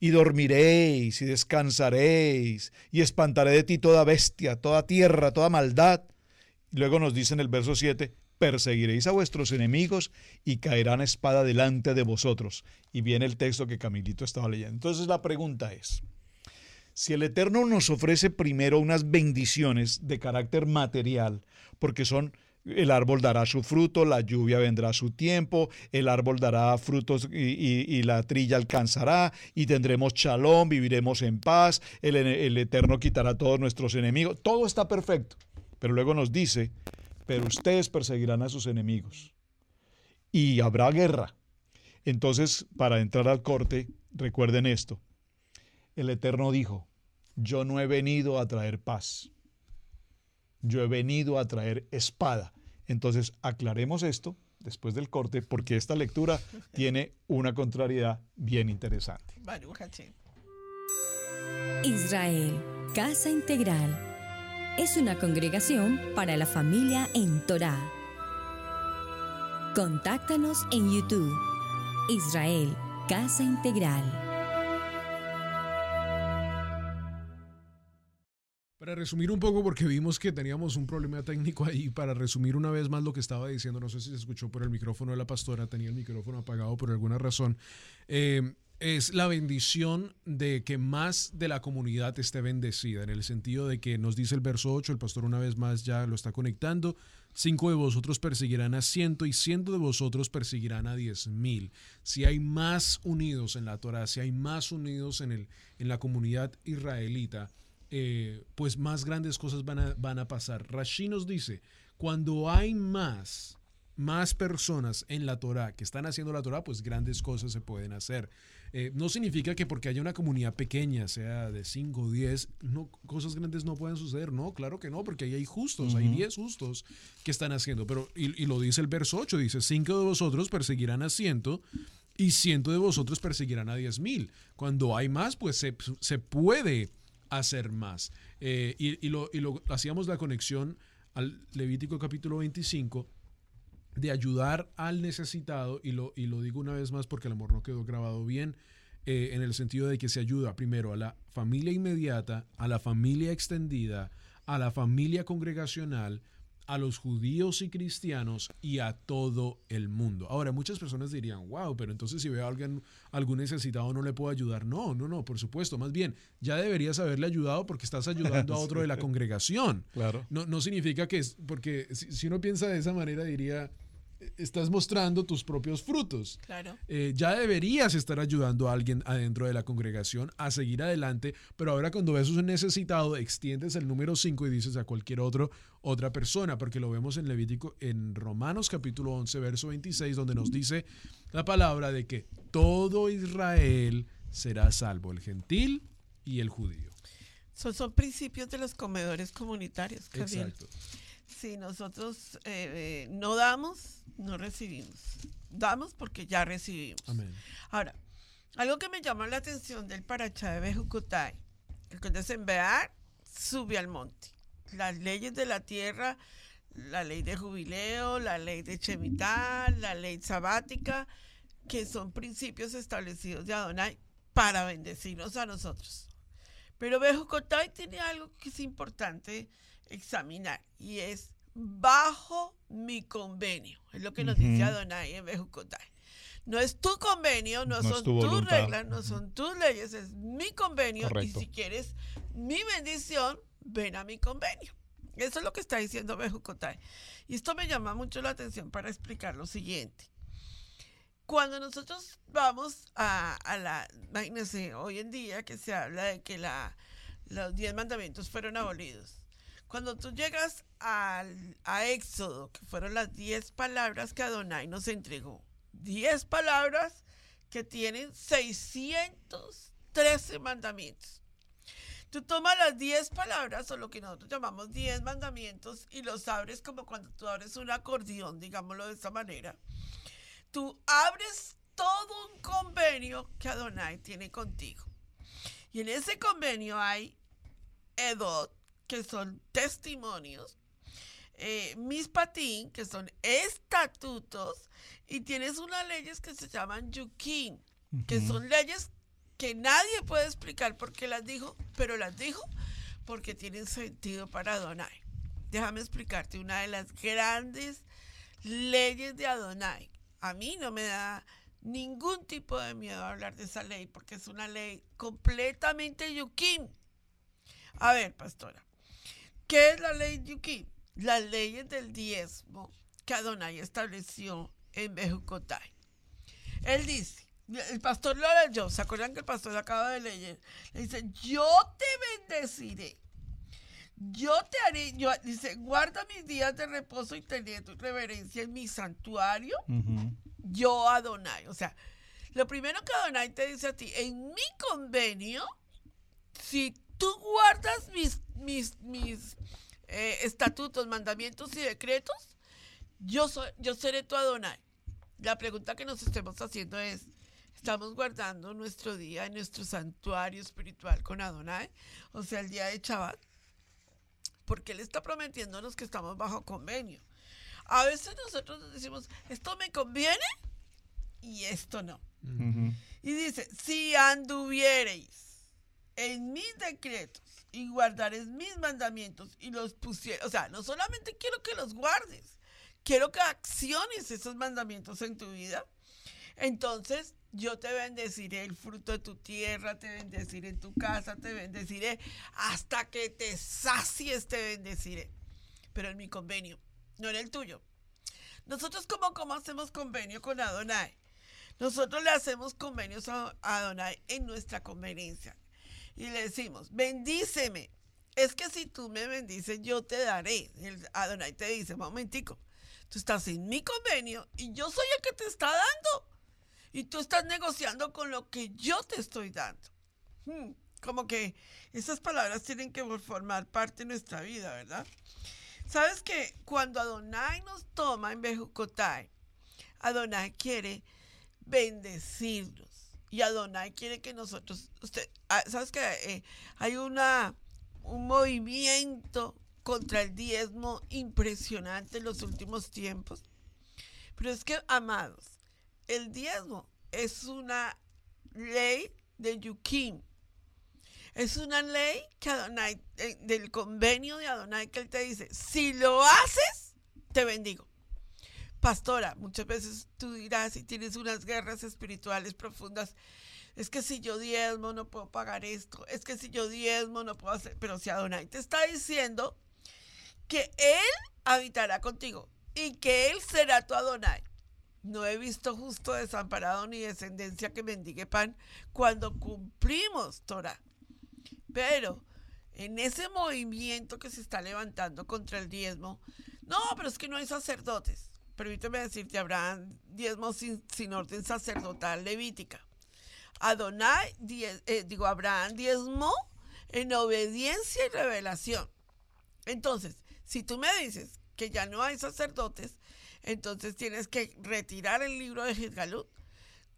y dormiréis y descansaréis y espantaré de ti toda bestia, toda tierra, toda maldad. Luego nos dice en el verso 7, perseguiréis a vuestros enemigos y caerán espada delante de vosotros. Y viene el texto que Camilito estaba leyendo. Entonces la pregunta es, si el Eterno nos ofrece primero unas bendiciones de carácter material, porque son el árbol dará su fruto, la lluvia vendrá a su tiempo, el árbol dará frutos y, la trilla alcanzará, y tendremos shalom, viviremos en paz, el Eterno quitará todos nuestros enemigos. Todo está perfecto. Pero luego nos dice, pero ustedes perseguirán a sus enemigos. Y habrá guerra. Entonces, para entrar al corte, recuerden esto. El Eterno dijo, yo no he venido a traer paz. Yo he venido a traer espada. Entonces, aclaremos esto después del corte, porque esta lectura tiene una contrariedad bien interesante. Israel, Casa Integral, es una congregación para la familia en Torah. Contáctanos en YouTube, Israel, Casa Integral. Para resumir un poco, porque vimos que teníamos un problema técnico ahí, para resumir una vez más lo que estaba diciendo, no sé si se escuchó por el micrófono de la pastora, tenía el micrófono apagado por alguna razón, eh, es la bendición de que más de la comunidad esté bendecida, en el sentido de que nos dice el verso 8, el pastor una vez más ya lo está conectando, cinco de vosotros perseguirán a ciento y ciento de vosotros perseguirán a diez mil. Si hay más unidos en la Torah, si hay más unidos en, el, en la comunidad israelita, eh, pues más grandes cosas van a, van a pasar. Rashi nos dice, cuando hay más, más personas en la Torah que están haciendo la Torah, pues grandes cosas se pueden hacer. Eh, no significa que porque haya una comunidad pequeña, sea de 5 o 10, no, cosas grandes no pueden suceder. No, claro que no, porque ahí hay justos, hay 10 justos que están haciendo. Pero, y, y lo dice el verso 8, dice, cinco de vosotros perseguirán a ciento y ciento de vosotros perseguirán a diez mil. Cuando hay más, pues se, se puede hacer más. Eh, y, lo, y lo- hacíamos la conexión al Levítico capítulo 25, de ayudar al necesitado, y lo, y lo digo una vez más porque el amor no quedó grabado bien, eh, en el sentido de que se ayuda primero a la familia inmediata, a la familia extendida, a la familia congregacional, a los judíos y cristianos y a todo el mundo. Ahora, muchas personas dirían, wow, pero entonces si veo a alguien, algún necesitado no le puedo ayudar. No, no, no, por supuesto. Más bien, ya deberías haberle ayudado porque estás ayudando a otro de la congregación. Claro. No, no significa que, porque si, si uno piensa de esa manera diría, estás mostrando tus propios frutos. Claro. Eh, ya deberías estar ayudando a alguien adentro de la congregación a seguir adelante, pero ahora cuando ves un necesitado, extiendes el número 5 y dices a cualquier otro, otra persona, porque lo vemos en Levítico, en Romanos capítulo 11, verso 26, donde nos dice la palabra de que todo Israel será salvo, el gentil y el judío. Son, son principios de los comedores comunitarios. Gabriel. Exacto. Si nosotros eh, eh, no damos, no recibimos. Damos porque ya recibimos. Amén. Ahora, algo que me llamó la atención del Parachá de Bejucotay, el que desembear sube al monte. Las leyes de la tierra, la ley de jubileo, la ley de Shemitah, la ley sabática, que son principios establecidos de Adonai para bendecirnos a nosotros. Pero Bejucotay tiene algo que es importante examinar y es bajo mi convenio. Es lo que nos dice. Adonai en Bejucotay. No es tu convenio, no, son tu tus reglas, no son tus leyes, es mi convenio. Correcto. Y si quieres mi bendición, ven a mi convenio. Eso es lo que está diciendo Bejucotay. Y esto me llama mucho la atención para explicar lo siguiente. Cuando nosotros vamos a, a la, imagínense, hoy en día que se habla de que la, los diez mandamientos fueron abolidos. Cuando tú llegas al, a Éxodo, que fueron las diez palabras que Adonai nos entregó, diez palabras que tienen 613 mandamientos. Tú tomas las 10 palabras o lo que nosotros llamamos 10 mandamientos y los abres como cuando tú abres un acordeón, digámoslo de esa manera. Tú abres todo un convenio que Adonai tiene contigo. Y en ese convenio hay Edot, que son testimonios, eh, Mispatín, que son estatutos, y tienes unas leyes que se llaman Yukin, que son leyes que nadie puede explicar por qué las dijo, pero las dijo porque tienen sentido para Adonai. Déjame explicarte una de las grandes leyes de Adonai. A mí no me da ningún tipo de miedo hablar de esa ley porque es una ley completamente yuquín. A ver, pastora, ¿qué es la ley yuquín? Las leyes del diezmo que Adonai estableció en Bejucotay. Él dice, el pastor lo leyó, ¿se acuerdan que el pastor acaba de leer? Le dice, yo te bendeciré. Yo te haré, yo, dice, guarda mis días de reposo y tener tu reverencia en mi santuario Ujú. yo Adonai. O sea, lo primero que Adonai te dice a ti, en mi convenio, si tú guardas mis, mis, mis eh, estatutos, mandamientos y decretos, yo, soy, yo seré tu Adonai. La pregunta que nos estemos haciendo es, ¿estamos guardando nuestro día en nuestro santuario espiritual con Adonai? O sea, el día de Shabbat. Porque Él está prometiéndonos que estamos bajo convenio. A veces nosotros nos decimos, esto me conviene y esto no. Y dice, si anduviereis en mis decretos y guardaréis mis mandamientos y los pusierais, o sea, no solamente quiero que los guardes, quiero que acciones esos mandamientos en tu vida. Entonces yo te bendeciré el fruto de tu tierra, te bendeciré en tu casa, te bendeciré hasta que te sacies, te bendeciré. Pero en mi convenio, no en el tuyo. Nosotros como, como hacemos convenio con Adonai. Nosotros le hacemos convenios a Adonai en nuestra conveniencia. Y le decimos, bendíceme. Es que si tú me bendices, yo te daré. El Adonai te dice, momentico, tú estás en mi convenio y yo soy el que te está dando. Y tú estás negociando con lo que yo te estoy dando. Hmm, Como que esas palabras tienen que formar parte de nuestra vida, ¿verdad? Sabes que cuando Adonai nos toma en Bejucotay, Adonai quiere bendecirnos. Y Adonai quiere que nosotros, usted, ah, sabes que eh, hay una un movimiento contra el diezmo impresionante en los últimos tiempos. Pero es que, amados, el diezmo es una ley de Yukim. Es una ley que Adonai, eh, del convenio de Adonai que él te dice, si lo haces, te bendigo. Pastora, muchas veces tú dirás y tienes unas guerras espirituales profundas. Es que si yo diezmo no puedo pagar esto. Es que si yo diezmo no puedo hacer. Pero si Adonai te está diciendo que Él habitará contigo y que Él será tu Adonai. No he visto justo desamparado ni descendencia que mendigue pan cuando cumplimos Torah. Pero en ese movimiento que se está levantando contra el diezmo, no, pero es que no hay sacerdotes. Permíteme decirte, Abraham diezmo sin, orden sacerdotal levítica. Adonai, eh, digo, Abraham diezmo en obediencia y revelación. Entonces, si tú me dices que ya no hay sacerdotes, entonces tienes que retirar el libro de Gilgalut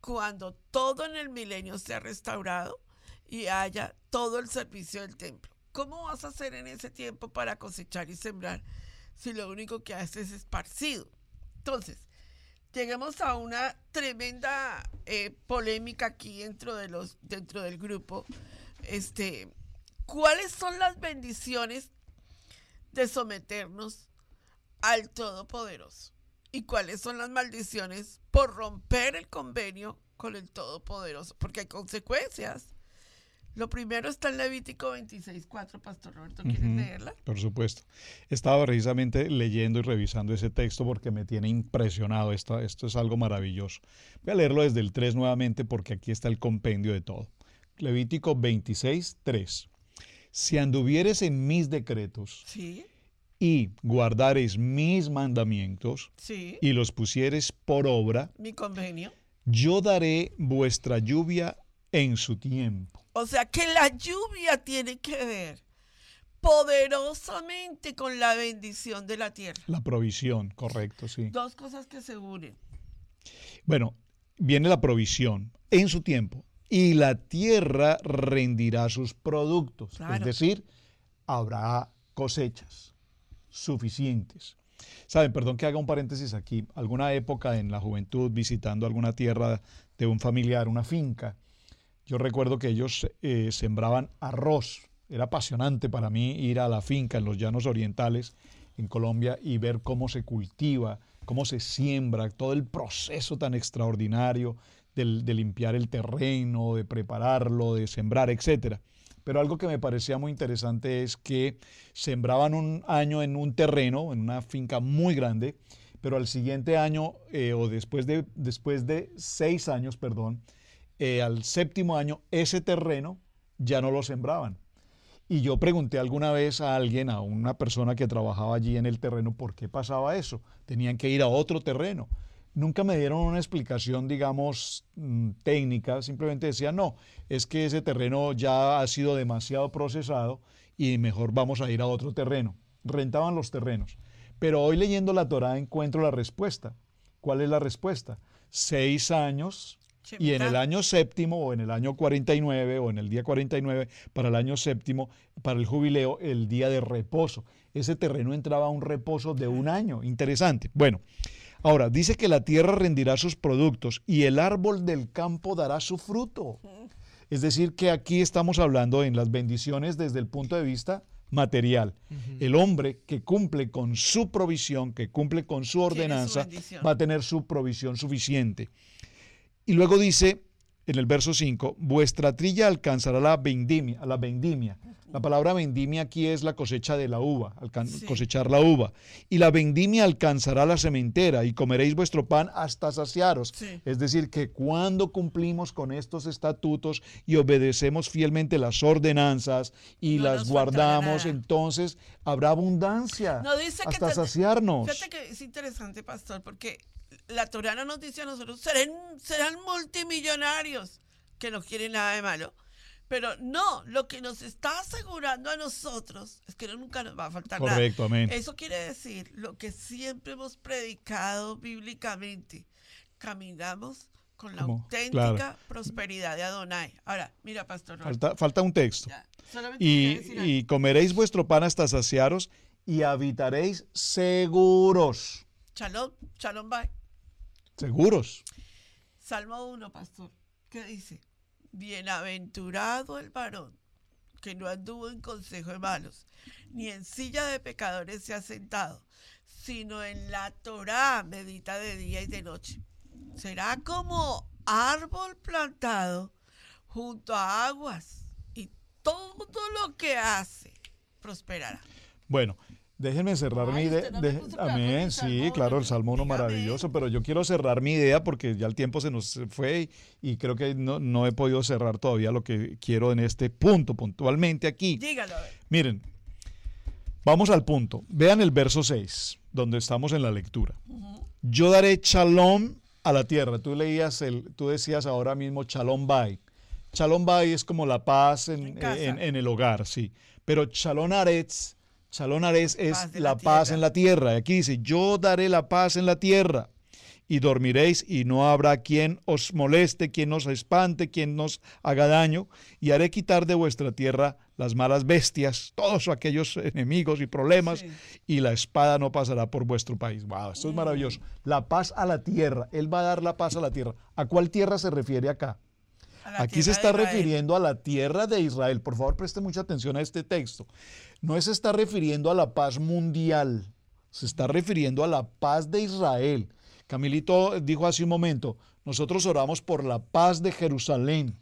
cuando todo en el milenio sea restaurado y haya todo el servicio del templo. ¿Cómo vas a hacer en ese tiempo para cosechar y sembrar si lo único que haces es esparcido? Entonces, llegamos a una tremenda eh, polémica aquí dentro, de los, dentro del grupo. Este, ¿Cuáles son las bendiciones de someternos al Todopoderoso? ¿Y cuáles son las maldiciones por romper el convenio con el Todopoderoso? Porque hay consecuencias. Lo primero está en Levítico 26.4, Pastor Roberto, ¿quieres leerla? Por supuesto. Estaba precisamente leyendo y revisando ese texto porque me tiene impresionado. Esto, esto es algo maravilloso. Voy a leerlo desde el 3 nuevamente porque aquí está el compendio de todo. Levítico 26.3. Si anduvieres en mis decretos y guardares mis mandamientos y los pusieres por obra, mi convenio, yo daré vuestra lluvia en su tiempo o sea que la lluvia tiene que ver poderosamente con la bendición de la tierra. La provisión, correcto, sí. Dos cosas que se unen. Bueno, viene la provisión en su tiempo y la tierra rendirá sus productos. Es decir, habrá cosechas suficientes. Saben, perdón que haga un paréntesis aquí. Alguna época en la juventud visitando alguna tierra de un familiar, una finca, yo recuerdo que ellos eh, sembraban arroz. Era apasionante para mí ir a la finca en los llanos orientales en Colombia y ver cómo se cultiva, cómo se siembra, todo el proceso tan extraordinario de, limpiar el terreno, de prepararlo, de sembrar, etc. Pero algo que me parecía muy interesante es que sembraban un año en un terreno, en una finca muy grande, pero al siguiente año eh, o después de, después de seis años, perdón, eh, al séptimo año ese terreno ya no lo sembraban. Y yo pregunté alguna vez a alguien, a una persona que trabajaba allí en el terreno, por qué pasaba eso. Tenían que ir a otro terreno. Nunca me dieron una explicación, digamos, mm, técnica, simplemente decían, no, es que ese terreno ya ha sido demasiado procesado y mejor vamos a ir a otro terreno. Rentaban los terrenos. Pero hoy leyendo la Torah encuentro la respuesta. ¿Cuál es la respuesta? Seis años y en el año séptimo o en el año 49 o en el día 49 para el año séptimo, para el jubileo, el día de reposo. Ese terreno entraba a un reposo de un año. Interesante. Bueno, ahora dice que la tierra rendirá sus productos y el árbol del campo dará su fruto. Es decir, que aquí estamos hablando en las bendiciones desde el punto de vista material. El hombre que cumple con su provisión, que cumple con su ordenanza, va a tener su provisión suficiente. Y luego dice en el verso 5, vuestra trilla alcanzará la vendimia, la vendimia. La palabra vendimia aquí es la cosecha de la uva, cosechar la uva. Y la vendimia alcanzará la sementera y comeréis vuestro pan hasta saciaros. Es decir, que cuando cumplimos con estos estatutos y obedecemos fielmente las ordenanzas y las guardamos, entonces habrá abundancia hasta saciarnos. Fíjate que es interesante, pastor, porque la Torah nos dice a nosotros, serán, serán multimillonarios, que no quieren nada de malo. Pero no, lo que nos está asegurando a nosotros es que nunca nos va a faltar Correcto, nada. Eso quiere decir lo que siempre hemos predicado bíblicamente. Caminamos con la auténtica prosperidad de Adonai. Ahora, mira, pastor. Falta, falta un texto. y, y comeréis vuestro pan hasta saciaros y habitaréis seguros. Shalom, shalom, bye. Seguros. Salmo 1, pastor, ¿qué dice? Bienaventurado el varón que no anduvo en consejo de malos, ni en silla de pecadores se ha sentado, sino en la Torá medita de día y de noche. Será como árbol plantado junto a aguas y todo lo que hace prosperará. Bueno, déjenme cerrar Ay, mi idea. no Amén, sí, claro, el Salmo uno maravilloso, pero yo quiero cerrar mi idea porque ya el tiempo se nos fue y, y creo que no, no he podido cerrar todavía lo que quiero en este punto, puntualmente aquí. Dígalo. Miren, vamos al punto. Vean el verso 6, donde estamos en la lectura. Yo daré shalom a la tierra. Tú leías el, tú decías ahora mismo shalom bay. Shalom bay es como la paz en, En casa. en- en el hogar, sí. Pero shalom aretz, shalom aretz es Paz la, la paz en la tierra. Aquí dice, yo daré la paz en la tierra y dormiréis y no habrá quien os moleste, quien os espante, quien nos haga daño, y haré quitar de vuestra tierra las malas bestias, todos aquellos enemigos y problemas, Sí. y la espada no pasará por vuestro país. Wow, esto es maravilloso. La paz a la tierra, Él va a dar la paz a la tierra. ¿A cuál tierra se refiere acá? Aquí se está refiriendo a la tierra de Israel. Por favor, preste mucha atención a este texto. No se está refiriendo a la paz mundial, se está refiriendo a la paz de Israel. Camilito dijo hace un momento, nosotros oramos por la paz de Jerusalén,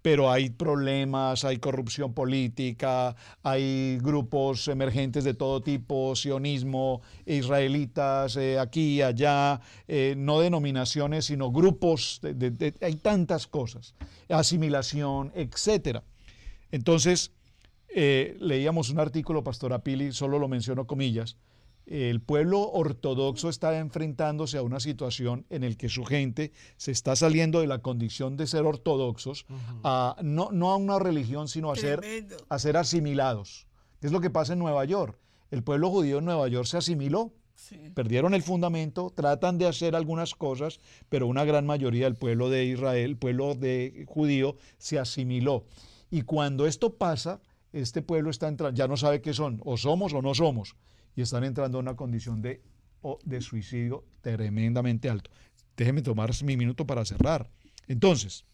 pero hay problemas, hay corrupción política, hay grupos emergentes de todo tipo, sionismo, israelitas, eh, aquí y allá, eh, no denominaciones, sino grupos, hay tantas cosas, asimilación, etcétera. Entonces, eh, leíamos un artículo, Pastora Pili, solo lo menciono comillas, el pueblo ortodoxo está enfrentándose a una situación en el que su gente se está saliendo de la condición de ser ortodoxos a, no, no a una religión, sino a ser, a ser asimilados. ¿Qué es lo que pasa en Nueva York? El pueblo judío en Nueva York se asimiló, Sí. perdieron el fundamento, tratan de hacer algunas cosas, pero una gran mayoría del pueblo de Israel, el pueblo de judío, se asimiló. Y cuando esto pasa, este pueblo está entrando, ya no sabe qué son, o somos o no somos, y están entrando a una condición de, de suicidio tremendamente alto. Déjeme tomar mi minuto para cerrar. Entonces,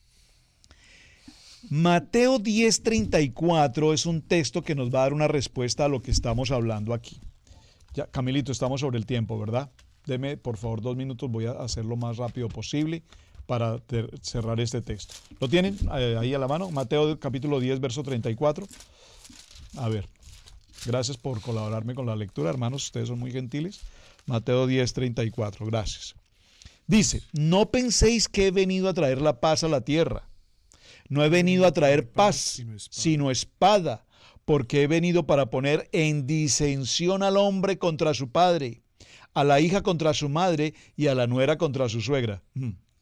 Mateo 10:34 es un texto que nos va a dar una respuesta a lo que estamos hablando aquí. Ya, Camilito, estamos sobre el tiempo, ¿verdad? Deme, por favor, dos minutos. Voy a hacer lo más rápido posible para cerrar este texto. ¿Lo tienen eh, ahí a la mano? Mateo capítulo 10, verso 34. A ver, gracias por colaborarme con la lectura, hermanos. Ustedes son muy gentiles. Mateo 10, 34. Gracias. Dice, no penséis que he venido a traer la paz a la tierra. No he venido a traer paz, sino espada. sino espada, porque he venido para poner en disensión al hombre contra su padre, a la hija contra su madre y a la nuera contra su suegra.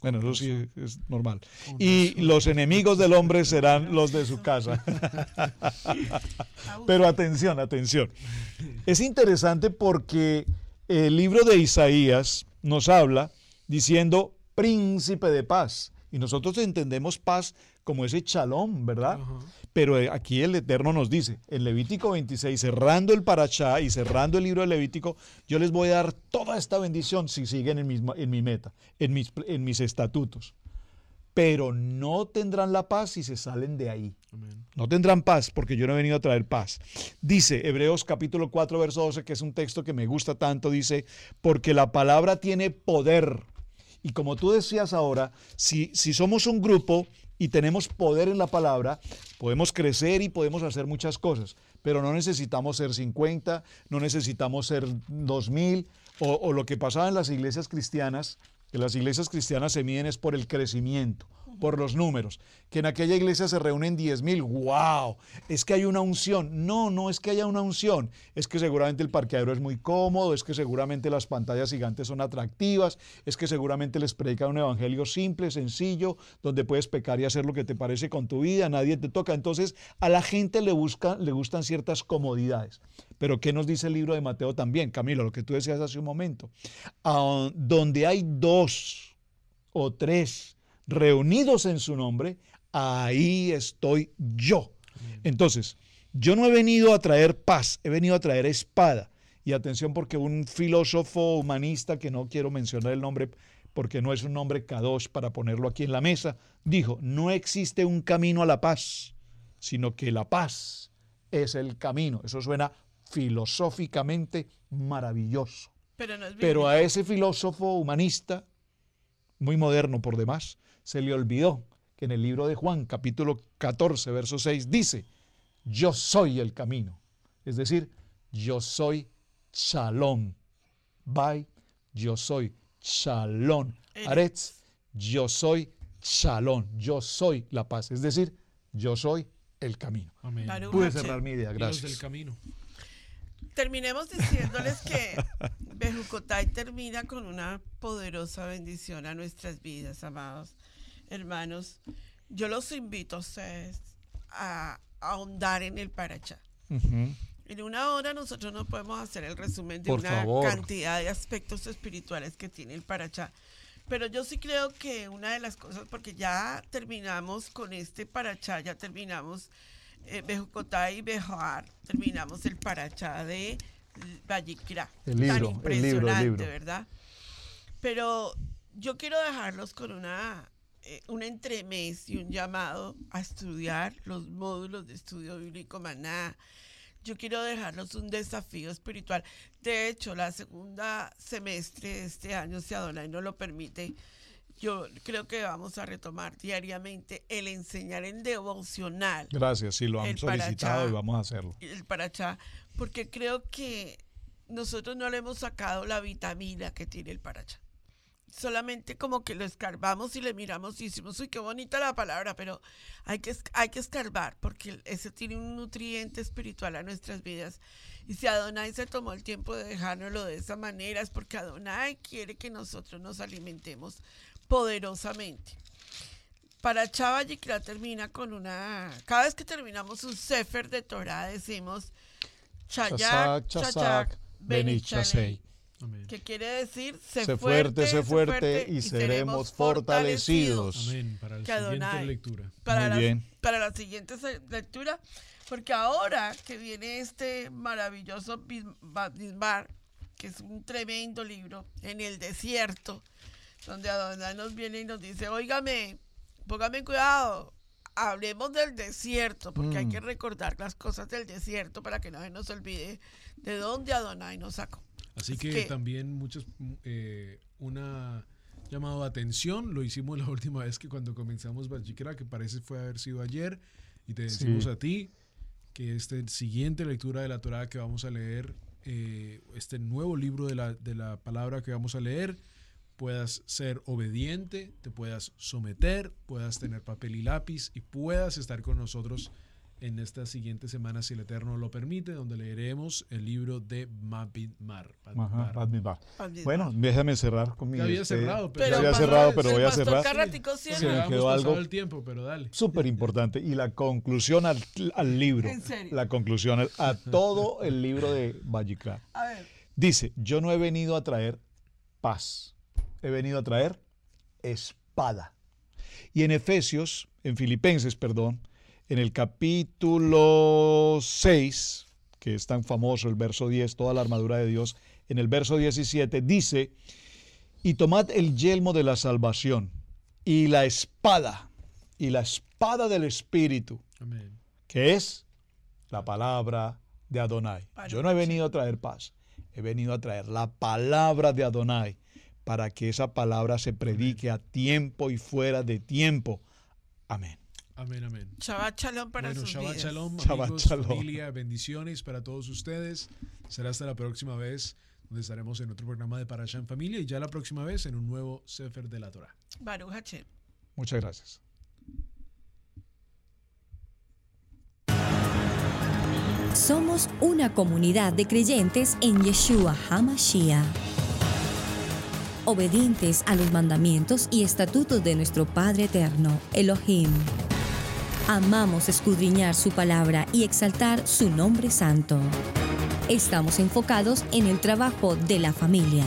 Bueno, eso sí es normal. Y los enemigos del hombre serán los de su casa. Pero atención, atención. Es interesante porque el libro de Isaías nos habla diciendo príncipe de paz. Y nosotros entendemos paz como ese chalón, ¿verdad? Pero eh, aquí el Eterno nos dice, en Levítico 26, cerrando el Parachá y cerrando el libro de Levítico, yo les voy a dar toda esta bendición si siguen en, mis ma- en mi meta, en mis, en mis estatutos. Pero no tendrán la paz si se salen de ahí. Amén. No tendrán paz porque yo no he venido a traer paz. Dice Hebreos capítulo 4, verso 12, que es un texto que me gusta tanto, dice, porque la palabra tiene poder. Y como tú decías ahora, si, si somos un grupo y tenemos poder en la palabra, podemos crecer y podemos hacer muchas cosas, pero no necesitamos ser 50, no necesitamos ser 2000, o, o lo que pasaba en las iglesias cristianas, que las iglesias cristianas se miden es por el crecimiento, por los números. Que en aquella iglesia se reúnen 10 mil, wow, es que hay una unción. No, no es que haya una unción, es que seguramente el parqueadero es muy cómodo, es que seguramente las pantallas gigantes son atractivas, es que seguramente les predican un evangelio simple, sencillo, donde puedes pecar y hacer lo que te parece con tu vida, nadie te toca. Entonces a la gente le, busca, le gustan ciertas comodidades. Pero ¿qué nos dice el libro de Mateo también? Camilo, lo que tú decías hace un momento. Ah, donde hay dos o tres reunidos en su nombre, ahí estoy yo. Entonces, yo no he venido a traer paz, he venido a traer espada. Y atención porque un filósofo humanista, que no quiero mencionar el nombre porque no es un nombre kadosh para ponerlo aquí en la mesa, dijo, no existe un camino a la paz, sino que la paz es el camino. Eso suena filosóficamente maravilloso. Pero, no es Pero a ese filósofo humanista, muy moderno por demás, se le olvidó que en el libro de Juan, capítulo 14, verso 6, dice, yo soy el camino. Es decir, yo soy Shalom. Bye, yo soy Shalom. Aretz, yo soy Shalom. Yo soy la paz. Es decir, yo soy el camino. Amén. Pude cerrar mi idea, Dios gracias. del camino. Terminemos diciéndoles que Bejucotay termina con una poderosa bendición a nuestras vidas, amados hermanos. Yo los invito a ustedes a, a ahondar en el Parachá. Ujú. En una hora nosotros no podemos hacer el resumen de Por una favor. cantidad de aspectos espirituales que tiene el Parachá. Pero yo sí creo que una de las cosas, porque ya terminamos con este Parachá, ya terminamos eh, Bejucotá y Bejoar, terminamos el Parachá de Vallicra. El libro, Tan el libro, el impresionante, libro. ¿verdad? Pero yo quiero dejarlos con una, un entremés y un llamado a estudiar los módulos de estudio bíblico maná. Yo quiero dejarlos un desafío espiritual. De hecho, la segunda semestre de este año, si Adonai no lo permite, yo creo que vamos a retomar diariamente el enseñar en devocional Gracias, sí, lo han El solicitado Parachá. y vamos a hacerlo. el parachá, porque creo que nosotros no le hemos sacado la vitamina que tiene el parachá. Solamente como que lo escarbamos y le miramos y decimos, uy, qué bonita la palabra, pero hay que, hay que escarbar porque ese tiene un nutriente espiritual a nuestras vidas. Y si Adonai se tomó el tiempo de dejárnoslo de esa manera, es porque Adonai quiere que nosotros nos alimentemos poderosamente. Para Chava Yikra termina con una. Cada vez que terminamos un Sefer de Torah decimos Chayak, Chayak, Chasak, Benit Benichalei. Chasei. Amén. Que quiere decir sé, Sé fuerte, sé fuerte y seremos fortalecidos. Amén. Para la siguiente lectura. Para, Muy la, bien. para la siguiente lectura, porque ahora que viene este maravilloso Bis- Bamidbar, que es un tremendo libro, en el desierto, donde Adonai nos viene y nos dice, óigame, póngame cuidado, hablemos del desierto, porque hay Mm. que recordar las cosas del desierto para que no se nos olvide de dónde Adonai nos sacó. Así que, que- también muchos, mm, eh, una llamado de atención, lo hicimos la última vez que cuando comenzamos Bajikra, que parece fue haber sido ayer, y te decimos Sí. a ti que esta siguiente lectura de la Torah que vamos a leer, eh, este nuevo libro de la, de la palabra que vamos a leer, puedas ser obediente, te puedas someter, puedas tener papel y lápiz y puedas estar con nosotros en esta siguiente semana, si el Eterno lo permite, donde leeremos el libro de Mabit Mar. Ajá, Bamidbar. Bamidbar. Bueno, déjame cerrar con mi. Ya había este, cerrado, pero, ya había pastor- cerrado, pero voy a cerrar. Sí. Se me quedó algo- el tiempo, pero dale. Súper importante. Y la conclusión al, al libro. ¿En serio? La conclusión al- a todo el libro de Vallicra. A ver, Dice, yo no he venido a traer paz, he venido a traer espada. Y en Efesios, en Filipenses, perdón, en el capítulo 6, que es tan famoso el verso 10, toda la armadura de Dios, en el verso 17 dice, y tomad el yelmo de la salvación y la espada, y la espada del Espíritu, Amén. que es la palabra de Adonai. Yo no he venido a traer paz, he venido a traer la palabra de Adonai para que esa palabra se predique a tiempo y fuera de tiempo. Amén. Amén, amén. Shabbat Shalom para bueno, sus Shabbat vidas. Shalom, Shabbat amigos, Shalom. familia, bendiciones para todos ustedes. Será hasta la próxima vez, donde estaremos en otro programa de Parasha en Familia y ya la próxima vez en un nuevo Sefer de la Torah. Baruch Hashem. Muchas gracias. Somos una comunidad de creyentes en Yeshua HaMashiach. Obedientes a los mandamientos y estatutos de nuestro Padre Eterno, Elohim. Amamos escudriñar su palabra y exaltar su nombre santo. Estamos enfocados en el trabajo de la familia.